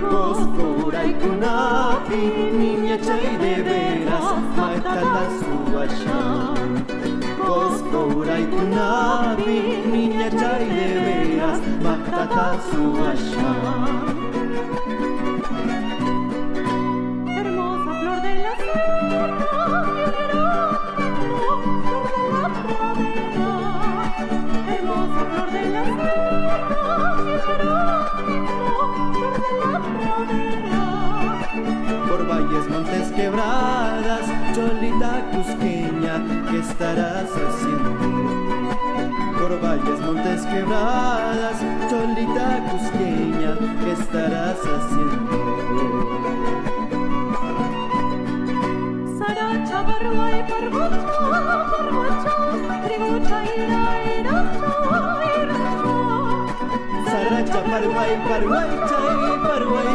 Kozkura ikunapi Nina txai deberaz Maetala zua xan Kozkura ikunapi Nina txai deberaz Maetala zua Hermosa flor de la sierra Hermosa flor de la sierra por valles, montes, quebradas, cholita cusqueña, ¿qué estarás haciendo? Por valles, montes, quebradas, cholita cusqueña, ¿qué estarás haciendo? Saracha barwai parvocho, parvocho, trigocha ira, iracho, iracho. Saracha barwai parvocho, Paraguay,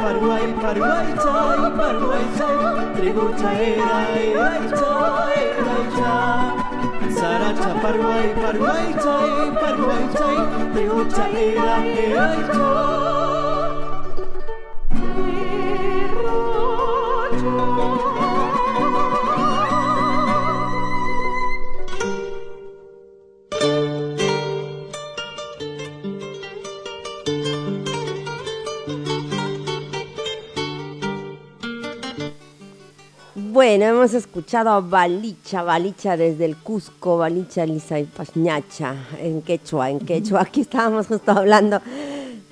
Paraguay, Paraguay, Paraguay, Paraguay, Paraguay, Paraguay, Paraguay, Paraguay, Sarata parwai parwai tai parwai tai Te o taera e ai Bueno, hemos escuchado a Balicha, Balicha desde el Cusco, Balicha Lisa y Pañacha, en quechua, en quechua. Aquí estábamos justo hablando,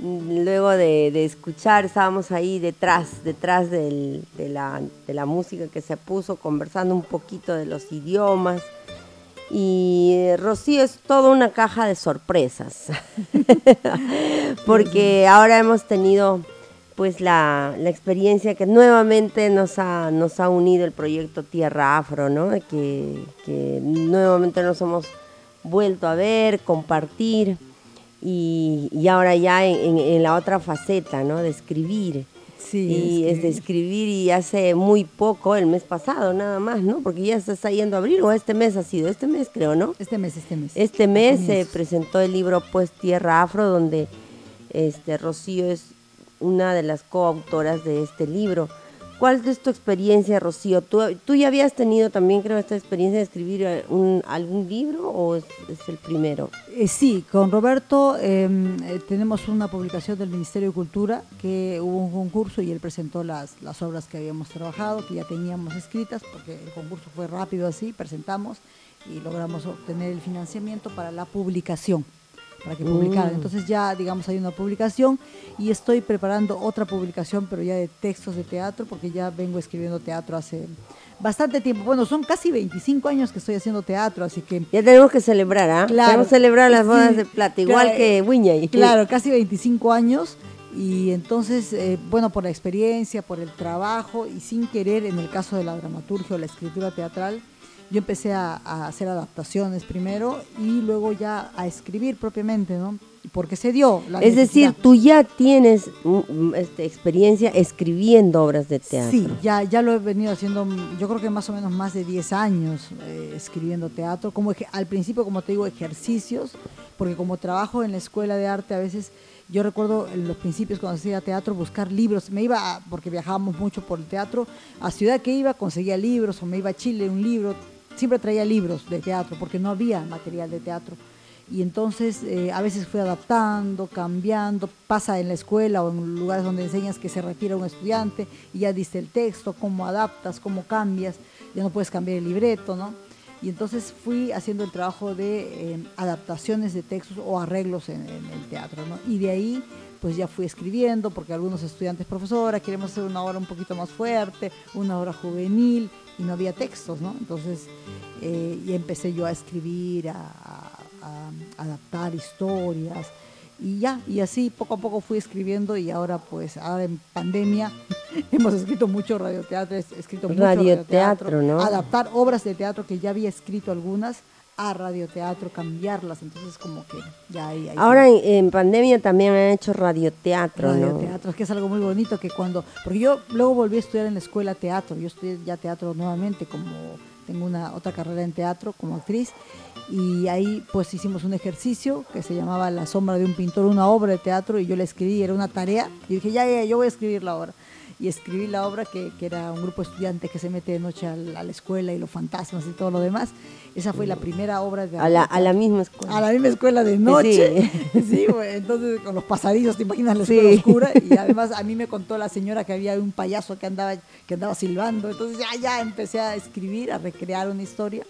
luego de, de escuchar, estábamos ahí detrás, detrás del- de, la, de la música que se puso, conversando un poquito de los idiomas. Y eh, Rocío es toda una caja de sorpresas, porque ahora hemos tenido pues la, la experiencia que nuevamente nos ha, nos ha unido el proyecto Tierra Afro, ¿no? Que, que nuevamente nos hemos vuelto a ver, compartir y, y ahora ya en, en- en la otra faceta, ¿no? De escribir. Sí, y es de escribir y hace muy poco, el mes pasado nada más, ¿no? Porque ya se está yendo a abril o este mes ha sido, este mes creo, ¿no? Este mes, este mes. Este mes se comienzos. presentó el libro Pues Tierra Afro, donde este Rocío es una de las coautoras de este libro. ¿Cuál es tu experiencia, Rocío? ¿Tú, ya habías tenido también, creo, esta experiencia de escribir un- algún libro o es, el primero? Eh, sí, con Roberto eh, eh, tenemos una publicación del Ministerio de Cultura que hubo un concurso y él presentó las, las obras que habíamos trabajado, que ya teníamos escritas, porque el concurso fue rápido así, presentamos y logramos obtener el financiamiento para la publicación, para que publicaran. Mm. Entonces ya, digamos, hay una publicación y estoy preparando otra publicación, pero ya de textos de teatro, porque ya vengo escribiendo teatro hace bastante tiempo. Bueno, son casi 25 años que estoy haciendo teatro, así que Ya tenemos que celebrar, ¿ah? Claro. Tenemos que celebrar las bodas Sí, de plata, igual claro, que Wiñay. Claro, casi 25 años y entonces, eh, bueno, por la experiencia, por el trabajo y sin querer, en el caso de la dramaturgia o la escritura teatral, yo empecé a, a hacer adaptaciones primero y luego ya a escribir propiamente, ¿no? Porque se dio la Es decir, tú ya tienes este, experiencia escribiendo obras de teatro. Sí, ya, ya lo he venido haciendo, yo creo que más o menos más de 10 años eh, escribiendo teatro, como al principio, como te digo, ejercicios, porque como trabajo en la escuela de arte, a veces yo recuerdo en los principios cuando hacía teatro buscar libros, me iba, a- porque viajábamos mucho por el teatro, a ciudad que iba conseguía libros, o me iba a Chile, un libro, siempre traía libros de teatro, porque no había material de teatro. Y entonces eh, a veces fui adaptando, cambiando, pasa en la escuela o en lugares donde enseñas que se retira un estudiante y ya diste el texto, cómo adaptas, cómo cambias, ya no puedes cambiar el libreto, ¿no? Y entonces fui haciendo el trabajo de eh, adaptaciones de textos o arreglos en, el teatro, ¿no? Y de ahí pues ya fui escribiendo, porque algunos estudiantes, profesora, queremos hacer una obra un poquito más fuerte, una obra juvenil, y no había textos, ¿no? Entonces, eh, y empecé yo a escribir, a adaptar historias, y ya, y así poco a poco fui escribiendo, y ahora pues, ahora en pandemia, hemos escrito mucho radioteatro, he escrito mucho Radioteatro, ¿no? Adaptar obras de teatro que ya había escrito algunas a radioteatro, cambiarlas, entonces como que ya ahí... ahí Ahora en, en pandemia también han hecho radioteatro, ¿no? radioteatro, es que es algo muy bonito que cuando, porque yo luego volví a estudiar en la escuela teatro, yo estudié ya teatro nuevamente como tengo una otra carrera en teatro como actriz y ahí pues hicimos un ejercicio que se llamaba La sombra de un pintor, una obra de teatro y yo la escribí, era una tarea y dije ya, ya, yo voy a escribir la obra y escribí la obra que, que era un grupo de estudiantes que se mete de noche a la, a la escuela y los fantasmas y todo lo demás. Esa fue la primera obra de A la, a la misma escuela. a la misma escuela de noche. Sí, güey, entonces con los pasadizos, te imaginas la escuela Sí. oscura. Y además a mí me contó la señora que había un payaso que andaba, que andaba silbando. Entonces ya, ya empecé a escribir, a recrear una historia.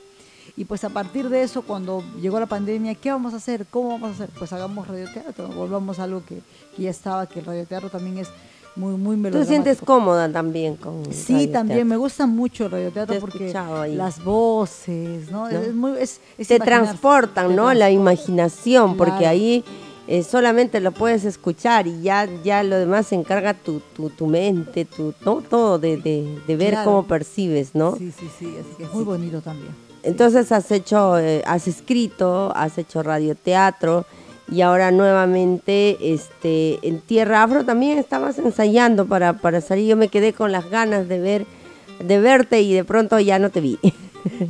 Y pues a partir de eso, cuando llegó la pandemia, ¿qué vamos a hacer? ¿Cómo vamos a hacer? Pues hagamos radioteatro, volvamos a algo que, que ya estaba, que el radioteatro también es muy, muy ¿Tú melodramático. sientes cómoda también con Sí, radioteatro? también me gusta mucho el Te radioteatro porque las voces, ¿no? ¿No? Es muy, es- es te transportan, ¿no? La imaginación, porque ahí eh, solamente lo puedes escuchar y ya, ya lo demás se encarga tu, tu, tu mente, tu, ¿no? todo de, de, de ver Claro. cómo percibes, ¿no? Sí, sí, sí, así que es muy bonito también. Entonces has hecho, eh, has escrito, has hecho radioteatro y ahora nuevamente este, en Tierra Afro también estabas ensayando para, para salir. Yo me quedé con las ganas de ver, de verte y de pronto ya no te vi.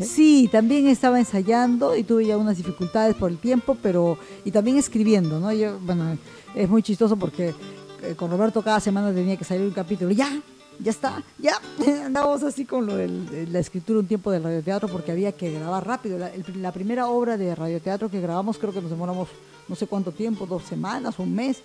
Sí, también estaba ensayando y tuve ya unas dificultades por el tiempo, pero y también escribiendo, ¿no? Yo, bueno, es muy chistoso porque eh, con Roberto cada semana tenía que salir un capítulo. Ya, ya está, ya. Andábamos así con lo de la escritura un tiempo del radioteatro porque había que grabar rápido. La, el- la primera obra de radioteatro que grabamos creo que nos demoramos no sé cuánto tiempo, dos semanas, un mes.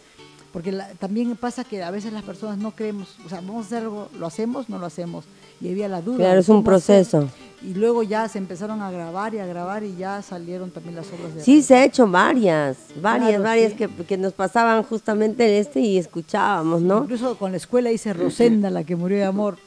Porque la- también pasa que a veces las personas no creemos, o sea, vamos a hacer algo, lo hacemos, no lo hacemos. Y había la duda. Claro, es un hacer. proceso. Y luego ya se empezaron a grabar y a grabar y ya salieron también las obras de Sí, se ha hecho varias, varias, Claro, varias sí. que, que nos pasaban justamente en este y escuchábamos, ¿no? Incluso con la escuela hice Rosenda, la que murió de amor,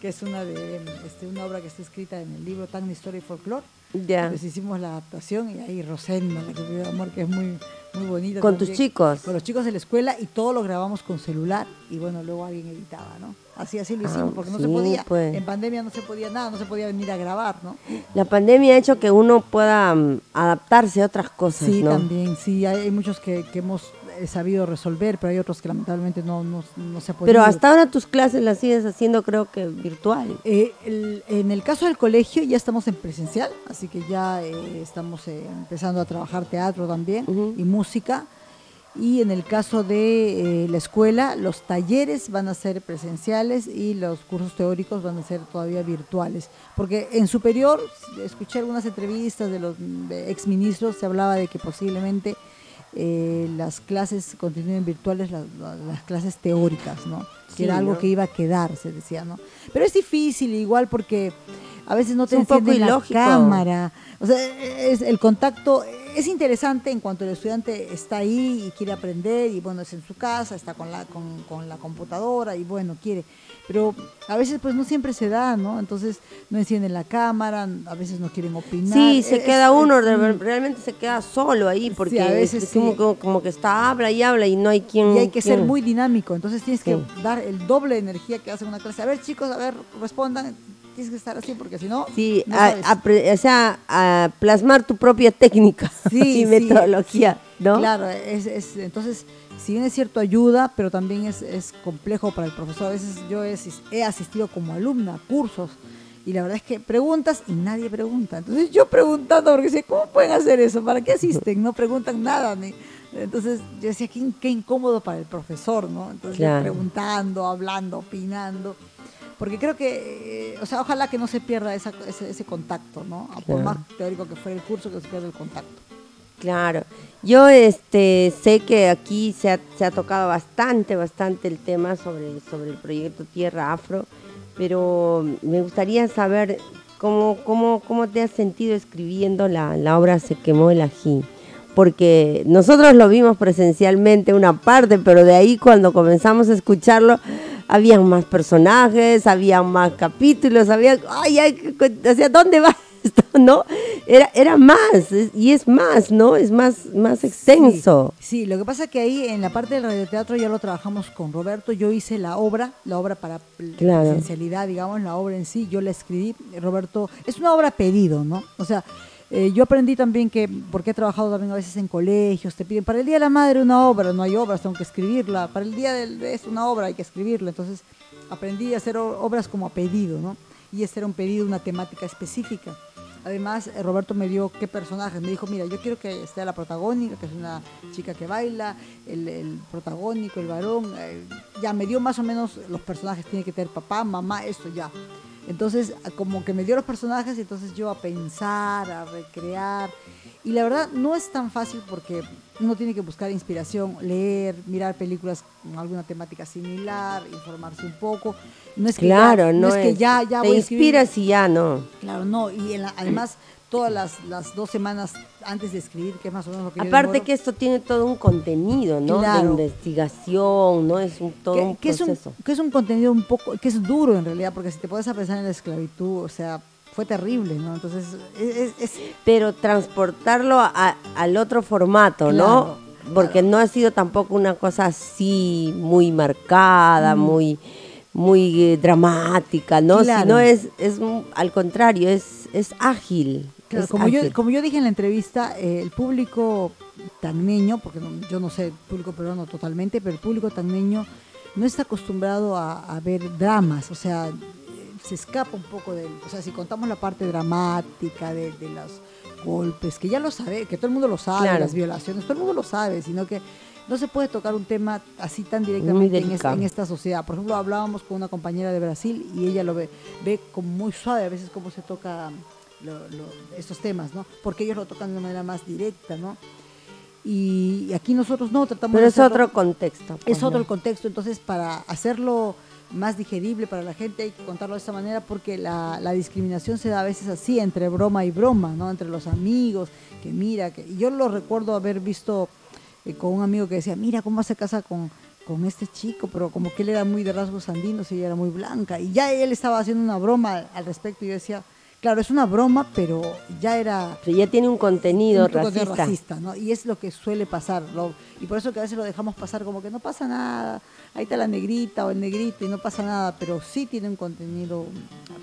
que es una de este, una obra que está escrita en el libro Tan Historia y Folklore. Ya. Entonces hicimos la adaptación y ahí Rosenda, la que de amor, que es muy, muy bonita. Con tus también. chicos. Con los chicos de la escuela y todo lo grabamos con celular y bueno, luego alguien editaba, ¿no? Así, así lo Ah, hicimos, porque no se sí, podía, pues. en pandemia no se podía nada, no se podía venir a grabar, ¿no? La pandemia ha hecho que uno pueda mm, adaptarse a otras cosas, Sí, ¿no? también, sí, hay, hay muchos que, que hemos sabido resolver, pero hay otros que lamentablemente no, no, no se ha podido. Pero hasta ahora tus clases las sigues haciendo creo que virtual. Eh, el- en el caso del colegio ya estamos en presencial, así que ya eh, estamos eh, empezando a trabajar teatro también Ujú. y música. Y en el caso de eh, la escuela, los talleres van a ser presenciales y los cursos teóricos van a ser todavía virtuales. Porque en superior, escuché algunas entrevistas de los exministros, se hablaba de que posiblemente eh, las clases continúen virtuales, las, las clases teóricas, ¿no? Que era algo ¿no? que iba a quedar, se decía, ¿no? Pero es difícil igual porque a veces no te Es un poco encienden la cámara. O sea, es el contacto es interesante en cuanto el estudiante está ahí y quiere aprender y bueno, es en su casa, está con la con, con la computadora y bueno, quiere. Pero a veces pues no siempre se da, ¿no? Entonces no encienden la cámara, a veces no quieren opinar. Sí, se Es- queda uno, es- realmente se queda solo ahí porque Sí, a es- veces es como, sí. como- como que está habla y habla y no hay quien... y hay que ser muy dinámico, entonces tienes Sí. que dar el doble de energía que hace una clase. A ver, chicos, a ver, respondan. Tienes que estar así porque si no, Sí, no a- o sea, a plasmar tu propia técnica Sí, y sí. metodología, ¿no? Claro, es, es- entonces, si bien es cierto, ayuda, pero también es, es complejo para el profesor. A veces yo he, asis- he asistido como alumna a cursos y la verdad es que preguntas y nadie pregunta. Entonces yo preguntando, porque decía, ¿cómo pueden hacer eso? ¿Para qué asisten? No preguntan nada. Ni... Entonces yo decía, qué, qué incómodo para el profesor, ¿no? Entonces Claro. preguntando, hablando, opinando. Porque creo que, eh, o sea, ojalá que no se pierda esa- ese, ese contacto, ¿no? Por más teórico que fuera el curso, que se pierda el contacto. Claro. Yo este sé que aquí se ha, se ha tocado bastante, bastante el tema sobre, sobre el proyecto Tierra Afro, pero me gustaría saber cómo, cómo, cómo te has sentido escribiendo la, la obra Se quemó el ají. Porque nosotros lo vimos presencialmente una parte, pero de ahí cuando comenzamos a escucharlo, habían más personajes, había más capítulos, había, ay, ay, hacia dónde va esto, ¿no? Era, era más, y es más, ¿no? Es más, más extenso. Sí, sí, lo que pasa es que ahí en la parte del radioteatro ya lo trabajamos con Roberto. Yo hice la obra, la obra para la Claro. presencialidad, digamos, la obra en sí, yo la escribí. Roberto, es una obra pedido, ¿no? O sea, eh, yo aprendí también que, porque he trabajado también a veces en colegios, te piden para el Día de la Madre una obra, no hay obras, tengo que escribirla. Para el Día del es una obra, hay que escribirla. Entonces aprendí a hacer obras como a pedido, ¿no? Y este era un pedido, una temática específica. Además, eh, Roberto me dio qué personajes. Me dijo, mira, yo quiero que esté la protagónica, que es una chica que baila, el, el protagónico, el varón. eh, ya me dio más o menos los personajes. Tiene que tener papá, mamá, esto ya. Entonces, como que me dio los personajes y entonces yo a pensar, a recrear. Y la verdad no es tan fácil porque uno tiene que buscar inspiración, leer, mirar películas con alguna temática similar, informarse un poco. No es que Claro, ya, no, es que ya, ya te voy a inspiras y ya no. Claro, no. Y en la- además, todas las, las dos semanas antes de escribir, que es más o menos lo que Aparte que esto tiene todo un contenido, ¿no? Claro. De investigación, ¿no? Es un, todo que, un que es un, que es un contenido un poco, que es duro en realidad, porque si te pones a pensar en la esclavitud, o sea, fue terrible, ¿no? Entonces, es, es- Pero transportarlo a- al otro formato, ¿no? Claro. Porque no ha sido tampoco una cosa así muy marcada, Mm. muy muy eh, dramática, ¿no? Claro. Sino es, es al contrario, es, es ágil. Claro, es como, yo, como yo dije en la entrevista, eh, el público tagneño, porque no- yo no sé el público peruano totalmente, pero el público tagneño no está acostumbrado a, a ver dramas, o sea, eh, se escapa un poco del, o sea, si contamos la parte dramática de, de los golpes, que ya lo sabe, que todo el mundo lo sabe, Claro. las violaciones, todo el mundo lo sabe, sino que no se puede tocar un tema así tan directamente en esta, delicado. en esta sociedad. Por ejemplo, hablábamos con una compañera de Brasil y ella lo ve, ve como muy suave a veces cómo se toca lo- lo- estos temas, ¿no? Porque ellos lo tocan de una manera más directa, ¿no? Y, y aquí nosotros no tratamos Pero de es otro contexto. es pues, otro ¿no? el contexto, entonces para hacerlo más digerible para la gente hay que contarlo de esta manera porque la, la discriminación se da a veces así, entre broma y broma, ¿no? Entre los amigos, que mira, que yo lo recuerdo haber visto eh, con un amigo que decía, mira cómo se casa con, con este chico, pero como que él era muy de rasgos andinos y ella era muy blanca, y ya él estaba haciendo una broma al respecto y yo decía, claro, es una broma, pero ya era Pero ya tiene un contenido un de racista. racista, ¿no? Y es lo que suele pasar, lo- y por eso que a veces lo dejamos pasar como que no pasa nada, ahí está la negrita o el negrito y no pasa nada, pero sí tiene un contenido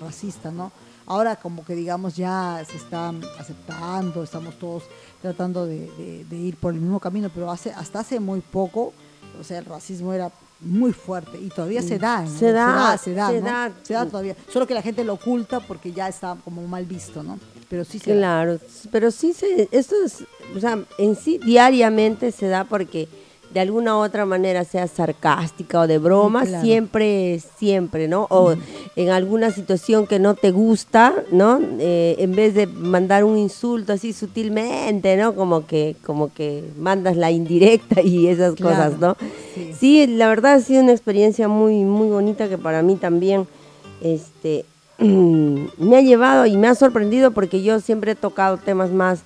racista, ¿no? Ahora como que digamos ya se está aceptando, estamos todos tratando de, de- de ir por el mismo camino, pero hace hasta hace muy poco, o sea, el racismo era muy fuerte y todavía se da, ¿no? Se da, se da, se ¿no? da. Se da todavía, solo que la gente lo oculta porque ya está como mal visto, ¿no? Pero sí se da. Claro, pero sí se, esto es, o sea, en sí diariamente se da porque de alguna u otra manera sea sarcástica o de broma, claro. siempre, siempre, ¿no? O en alguna situación que no te gusta, ¿no? Eh, en vez de mandar un insulto así sutilmente, ¿no? Como que, como que mandas la indirecta y esas Claro, cosas, ¿no? sí. Sí, la verdad ha sido una experiencia muy, muy bonita que para mí también, este, me ha llevado y me ha sorprendido porque yo siempre he tocado temas más,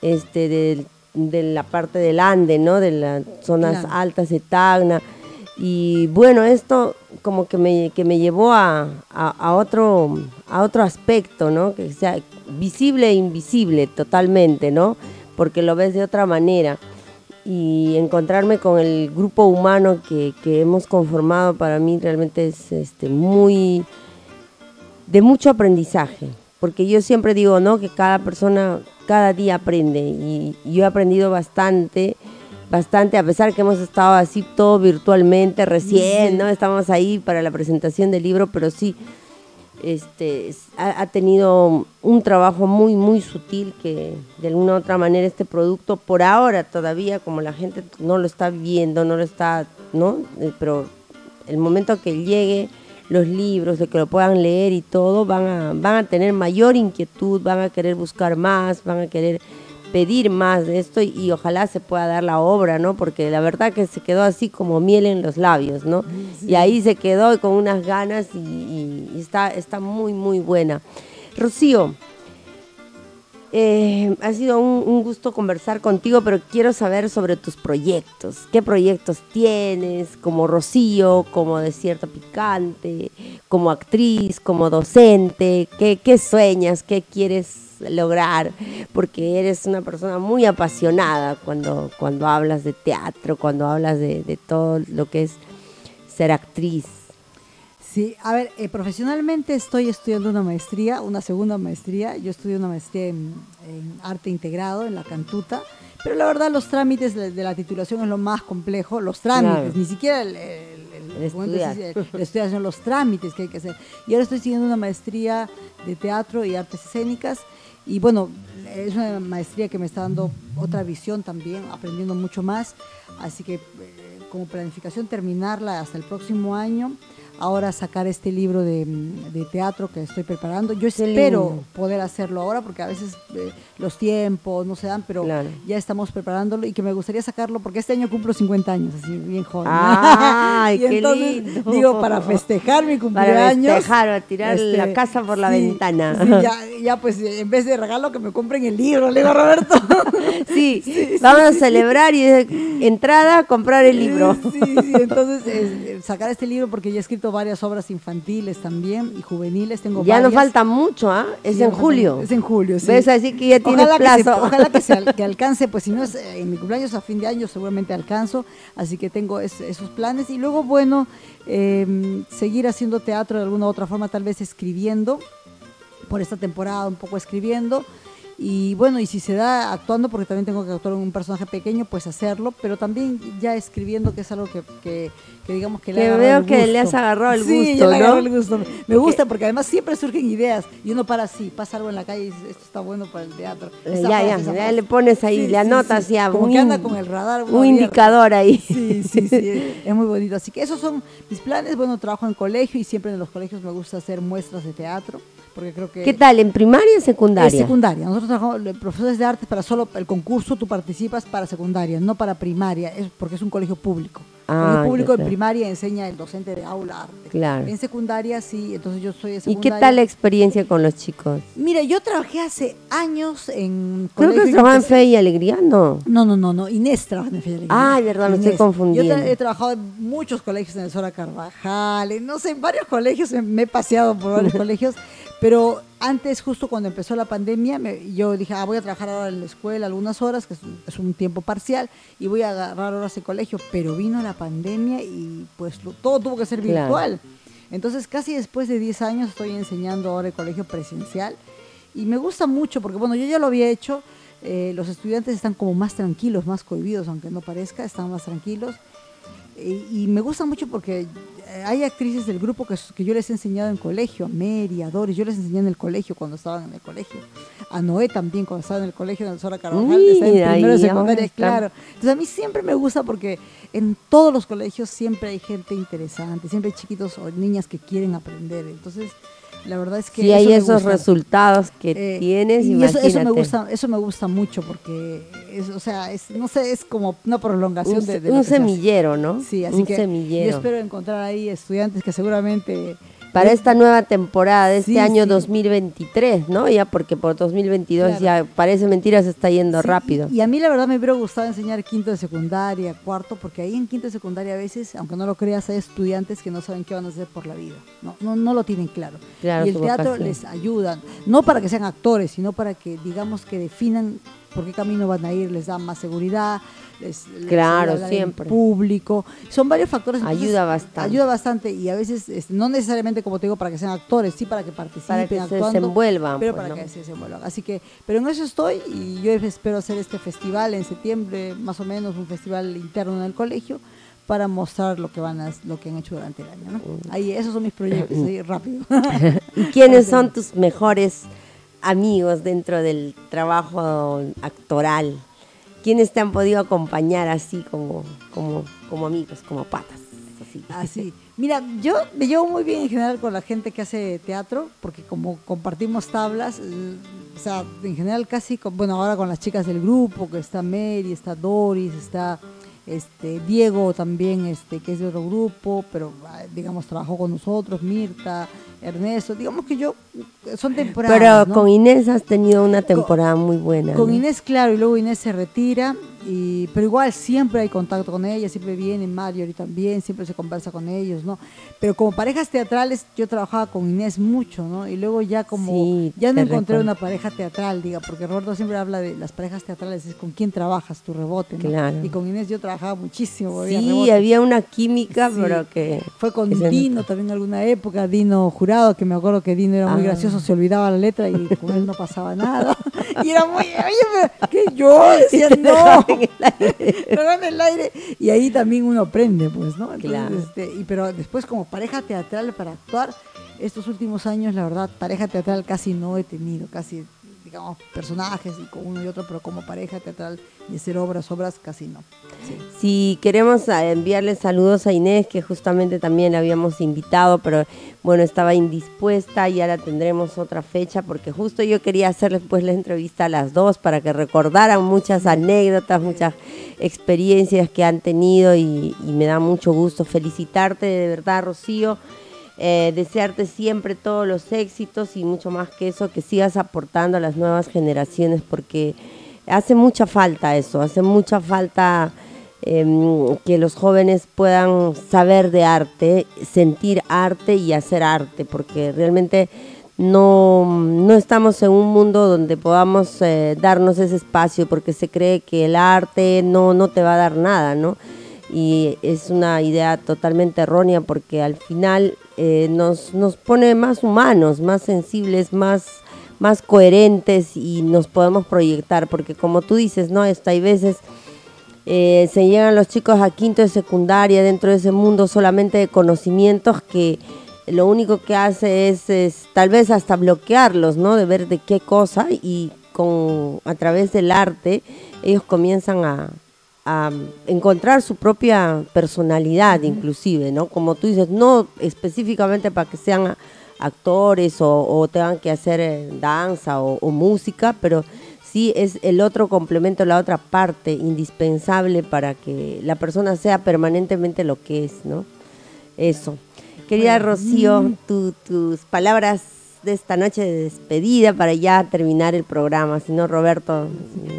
este, del- de, la parte del Ande, ¿no? De las zonas Claro. altas de Tacna. Y bueno, esto como que me, que me llevó a, a- a otro, a otro aspecto, ¿no? Que sea visible e invisible totalmente, ¿no? Porque lo ves de otra manera y encontrarme con el grupo humano que, que hemos conformado para mí realmente es este, muy de mucho aprendizaje, porque yo siempre digo, ¿no? Que cada persona cada día aprende y, y yo he aprendido bastante, bastante, a pesar que hemos estado así todo virtualmente recién, ¿no? Estamos ahí para la presentación del libro, pero sí, este, es- ha, ha tenido un trabajo muy, muy sutil que de alguna u otra manera este producto, por ahora todavía, como la gente no lo está viendo, no lo está, ¿no? Eh, Pero el momento que llegue los libros, de que lo puedan leer y todo, van a, van a tener mayor inquietud, van a querer buscar más, van a querer pedir más de esto y, y ojalá se pueda dar la obra, ¿no? Porque la verdad que se quedó así como miel en los labios, ¿no? Y ahí se quedó con unas ganas y, y- y está, está muy, muy buena. Rocío, eh, ha sido un, gusto conversar contigo, pero quiero saber sobre tus proyectos. ¿Qué proyectos tienes como Rocío, como Desierto Picante, como actriz, como docente? ¿Qué, sueñas? ¿Qué quieres lograr? Porque eres una persona muy apasionada cuando, cuando hablas de teatro, cuando hablas de todo lo que es ser actriz. Sí, a ver, eh, profesionalmente estoy estudiando una maestría, una segunda maestría. Yo estudié una maestría en, en arte integrado en la Cantuta, pero la verdad los trámites de, de la titulación es lo más complejo, los trámites, Claro. ni siquiera el, el- el estudiar. el estudiar son los trámites que hay que hacer. Y ahora estoy siguiendo una maestría de teatro y artes escénicas. Y bueno, es una maestría que me está dando otra visión también, aprendiendo mucho más. Así que eh, como planificación terminarla hasta el próximo año. Ahora sacar este libro de, de teatro que estoy preparando. Yo espero poder hacerlo ahora porque a veces eh, los tiempos no se dan, pero Claro. ya estamos preparándolo y que me gustaría sacarlo porque este año cumplo 50 años, así bien joven. Ay, Y qué lindo. Digo, para festejar mi Para cumpleaños. festejar o tirar la casa por la ventana. sí, ya, ya, pues en vez de regalo que me compren el libro, le digo a Roberto. Sí, vamos a celebrar y entrada comprar el libro. Sí, sí, entonces sacar este libro porque ya he escrito varias obras infantiles también y juveniles. Tengo Ya no falta mucho, ¿ah? Es Sí, en julio. Es en julio, sí. ¿Ves? Así que ya tienes ojalá Que se, plazo. ojalá que, se que alcance, pues si no es eh, en mi cumpleaños a fin de año, seguramente alcanzo. Así que tengo es- esos planes. Y luego, bueno, eh, seguir haciendo teatro de alguna u otra forma, tal vez escribiendo, por esta temporada un poco escribiendo. Y bueno, y si se da actuando, porque también tengo que actuar en un personaje pequeño, pues hacerlo, pero también ya escribiendo, que es algo que, que, que digamos que le Que ha agarrado veo el que le has agarrado el Sí, gusto, ya le el gusto. Me gusta porque además siempre surgen ideas y uno para así, pasa algo en la calle y dice, esto está bueno para el teatro. Eh, Esa ya, frase, ya, ya le pones ahí, Sí, le sí, anotas sí. ya. Como un que anda con el radar. Un indicador ahí. Sí, sí, sí, es muy bonito. Así que esos son mis planes. Bueno, trabajo en colegio y siempre en los colegios me gusta hacer muestras de teatro, porque creo que... ¿Qué tal? ¿En primaria o en secundaria? Es secundaria. Nosotros trabajamos, los profesores de arte, para solo el concurso tú participas para secundaria, no para primaria, es porque es un colegio público. Ah, colegio público en primaria enseña el docente de aula arte. Claro. En secundaria sí, entonces yo soy de ¿Y secundaria. qué tal la experiencia con los chicos? Mira, yo trabajé hace años en Creo que y en empecé- Fe y Alegría, ¿no? no, no, no, no. Inés trabaja en Fe y Alegría. Ay, verdad, me estoy confundiendo. Yo he trabajado en muchos colegios, en el Sora Carvajal, en, no sé, en varios colegios, me he paseado por varios colegios, pero antes, justo cuando empezó la pandemia, me- yo dije, ah, voy a trabajar ahora en la escuela algunas horas, que es un, es un tiempo parcial, y voy a agarrar horas en colegio, pero vino la pandemia y pues lo- todo tuvo que ser Claro. virtual. Entonces, casi después de 10 años estoy enseñando ahora el colegio presencial y me gusta mucho porque, bueno, yo ya lo había hecho, eh, los estudiantes están como más tranquilos, más cohibidos, aunque no parezca, están más tranquilos. Y, y me gusta mucho porque eh, hay actrices del grupo que, que yo les he enseñado en colegio, a Mary, a Doris, yo les enseñé en el colegio cuando estaban en el colegio, a Noé también cuando estaba en el colegio, en el Sora Carvajal, está en primero de secundaria, claro. Entonces a mí siempre me gusta porque en todos los colegios siempre hay gente interesante, siempre hay chiquitos o niñas que quieren aprender. Entonces, la verdad es que Si hay esos gusta. resultados que Eh, tienes, y eso, imagínate. eso me gusta eso me gusta mucho porque es, o sea es, no sé es como una prolongación Un, de, de un semillero, ¿no? sí así un que semillero. yo espero encontrar ahí estudiantes que seguramente Para esta nueva temporada de este Sí, año sí. 2023, ¿no? Ya porque por 2022 Claro. ya parece mentira, se está yendo Sí, rápido. Y, y a mí la verdad me hubiera gustado enseñar quinto de secundaria, cuarto, porque ahí en quinto de secundaria a veces, aunque no lo creas, hay estudiantes que no saben qué van a hacer por la vida. No, no, no lo tienen claro. Claro, y el teatro vocación. les ayuda, no para que sean actores, sino para que digamos que definan por qué camino van a ir, les da más seguridad, les, Claro, siempre. público. Son varios factores. entonces, Ayuda bastante. Ayuda bastante y a veces, no necesariamente como te digo, para que sean actores, sí para que participen, Para que se desenvuelvan, Pero pues, para ¿no? que se desenvuelvan. Así que, pero en eso estoy y yo espero hacer este festival en septiembre, más o menos, un festival interno en el colegio para mostrar lo que van a, lo que han hecho durante el año, ¿no? Ahí esos son mis proyectos, ahí rápido. ¿Y quiénes son tus mejores amigos dentro del trabajo actoral? ¿Quiénes te han podido acompañar así como, como, como amigos, como patas? Así. Mira, yo me llevo muy bien en general con la gente que hace teatro, porque como compartimos tablas, o sea, en general casi, con- bueno, ahora con las chicas del grupo, que está Mary, está Doris, está este Diego también, este que es de otro grupo, pero ah, digamos trabajó con nosotros, Mirta, Ernesto, digamos que yo, son temporadas. Pero ¿no? con Inés has tenido una temporada muy buena. Con ¿no? Inés, claro, y luego Inés se retira, y, pero igual siempre hay contacto con ella, siempre viene Mario también, siempre se conversa con ellos, ¿no? Pero como parejas teatrales, yo trabajaba con Inés mucho, ¿no? Y luego ya como, Sí, ya no encontré recuerdo. una pareja teatral, diga, porque Roberto siempre habla de las parejas teatrales, es con quién trabajas tu rebote, ¿no? Claro. Y con Inés yo trabajaba muchísimo, había Sí, rebote. había una química, Sí. pero que... Fue con que Dino también alguna época, Dino Jurado. que me acuerdo que Dino era muy Ah. gracioso, se olvidaba la letra y con él no pasaba nada. Y era muy, oye, que yo decía, no, en el aire. Y ahí también uno aprende, pues, ¿no? Entonces, Claro. este, y, pero después como pareja teatral para actuar, estos últimos años, la verdad, pareja teatral casi no he tenido, casi, personajes y con uno y otro, pero como pareja teatral y hacer obras, obras, casi no. Si queremos ah, enviarle saludos a Inés, que justamente también la habíamos invitado, pero bueno, estaba indispuesta y ahora tendremos otra fecha, porque justo yo quería hacerles pues la entrevista a las dos para que recordaran muchas anécdotas, muchas experiencias que han tenido y me da mucho gusto felicitarte de verdad, Rocío. Eh, desearte siempre todos los éxitos y mucho más que eso, que sigas aportando a las nuevas generaciones, porque hace mucha falta eso, hace mucha falta em, que los jóvenes puedan saber de arte, sentir arte y hacer arte, porque realmente no, no estamos en un mundo donde podamos eh, darnos ese espacio, porque se cree que el arte no, no te va a dar nada, ¿no? Y es una idea totalmente errónea porque al final eh, nos, nos pone más humanos, más sensibles, más, más coherentes y nos podemos proyectar, porque como tú dices, ¿no? Esto hay veces eh, se llegan los chicos a quinto de secundaria dentro de ese mundo solamente de conocimientos que lo único que hace es, es tal vez hasta bloquearlos, ¿no? De ver de qué cosa y con a través del arte ellos comienzan a, a encontrar su propia personalidad inclusive, ¿no? Como tú dices, no específicamente para que sean actores o, o tengan que hacer eh, danza o, o música, pero sí es el otro complemento, la otra parte indispensable para que la persona sea permanentemente lo que es, ¿no? Eso. Querida Rocío, tu- tus palabras de esta noche de despedida para ya terminar el programa, si no Roberto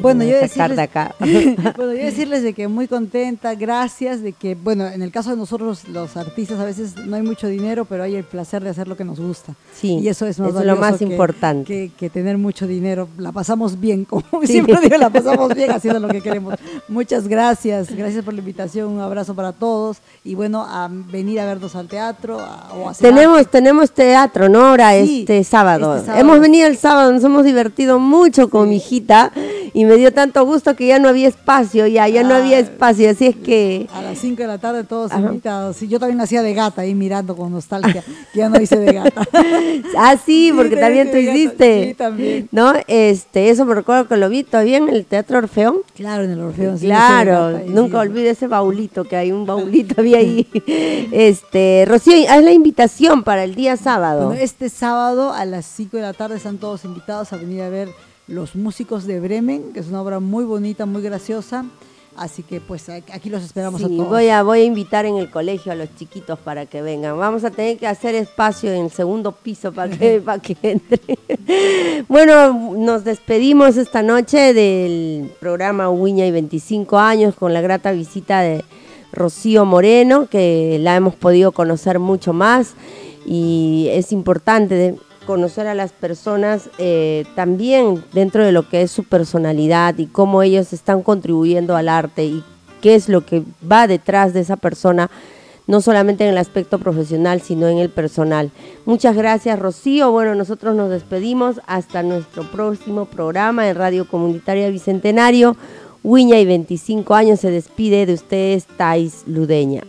Bueno, yo decirles, de acá. bueno, yo decirles de que muy contenta, gracias, de que, bueno, en el caso de nosotros los artistas a veces no hay mucho dinero, pero hay el placer de hacer lo que nos gusta. Sí, y eso es, más eso lo más que- importante. Que, que tener mucho dinero. La pasamos bien, como Sí. siempre digo, la pasamos bien haciendo lo que queremos. Muchas gracias, gracias por la invitación, un abrazo para todos y bueno, a venir a vernos al teatro a- o a hacer Tenemos, tenemos teatro, ¿no? Ahora Sí, este sábado. este sábado. Hemos venido el sábado, nos hemos divertido mucho con mi hijita y me dio tanto gusto que ya no había espacio, ya, ya no Ah. había espacio, así es que A las 5 de la tarde todos Ajá. invitados. Sí, yo también hacía de gata ahí mirando con nostalgia, que ya no hice de gata. Ah, sí, porque también también tú hiciste. sí, también. ¿No? Este, eso me recuerdo que lo vi todavía en el Teatro Orfeón. Claro, en el Orfeo. sí, Claro, gata, nunca sí. olvide ese baulito que hay, un baulito había ahí. Este, Rocío, haz la invitación para el día sábado. Bueno, este sábado a las 5 de la tarde están todos invitados a venir a ver Los Músicos de Bremen, que es una obra muy bonita, muy graciosa. Así que pues aquí los esperamos a todos. voy a, voy a invitar en el colegio a los chiquitos para que vengan. Vamos a tener que hacer espacio en el segundo piso para que, para que entre. Bueno, nos despedimos esta noche del programa Uña y 25 años con la grata visita de Rocío Moreno, que la hemos podido conocer mucho más y es importante conocer a las personas eh, también dentro de lo que es su personalidad y cómo ellos están contribuyendo al arte y qué es lo que va detrás de esa persona, no solamente en el aspecto profesional, sino en el personal. Muchas gracias, Rocío. Bueno, nosotros nos despedimos hasta nuestro próximo programa en Radio Comunitaria Bicentenario. Wiña y 25 años se despide de ustedes, Thais Ludeña.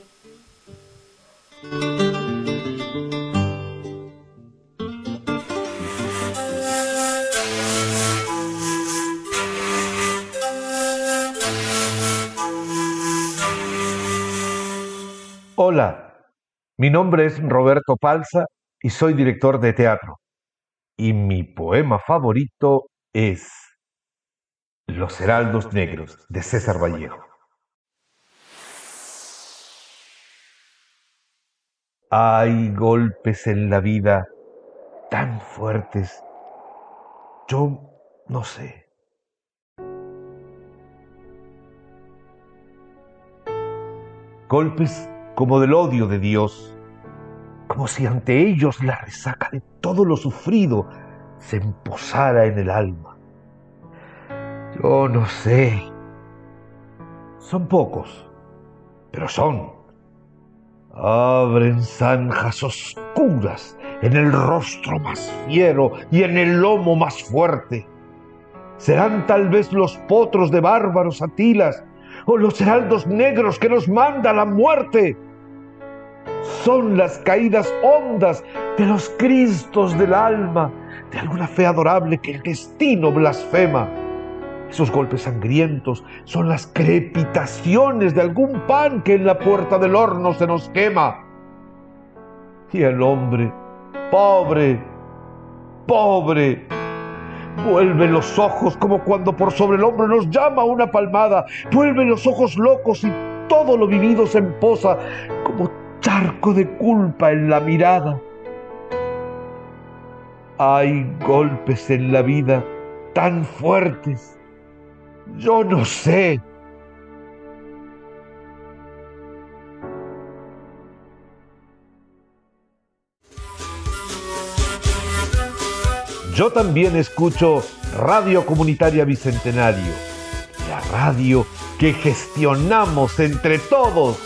Hola, mi nombre es Roberto Palza y soy director de teatro. Y mi poema favorito es Los Heraldos Negros de César Vallejo. Hay golpes en la vida tan fuertes. Yo no sé. Golpes como del odio de Dios, como si ante ellos la resaca de todo lo sufrido se emposara en el alma. Yo no sé. Son pocos, pero son. Abren zanjas oscuras en el rostro más fiero y en el lomo más fuerte. Serán tal vez los potros de bárbaros atilas o los heraldos negros que nos manda la muerte. Son las caídas hondas de los cristos del alma, de alguna fe adorable que el destino blasfema. Esos golpes sangrientos son las crepitaciones de algún pan que en la puerta del horno se nos quema. Y el hombre, pobre, pobre, vuelve los ojos como cuando por sobre el hombro nos llama una palmada, vuelve los ojos locos y todo lo vivido se emposa como charco de culpa en la mirada. Hay golpes en la vida tan fuertes. Yo no sé. Yo también escucho Radio Comunitaria Bicentenario, la radio que gestionamos entre todos.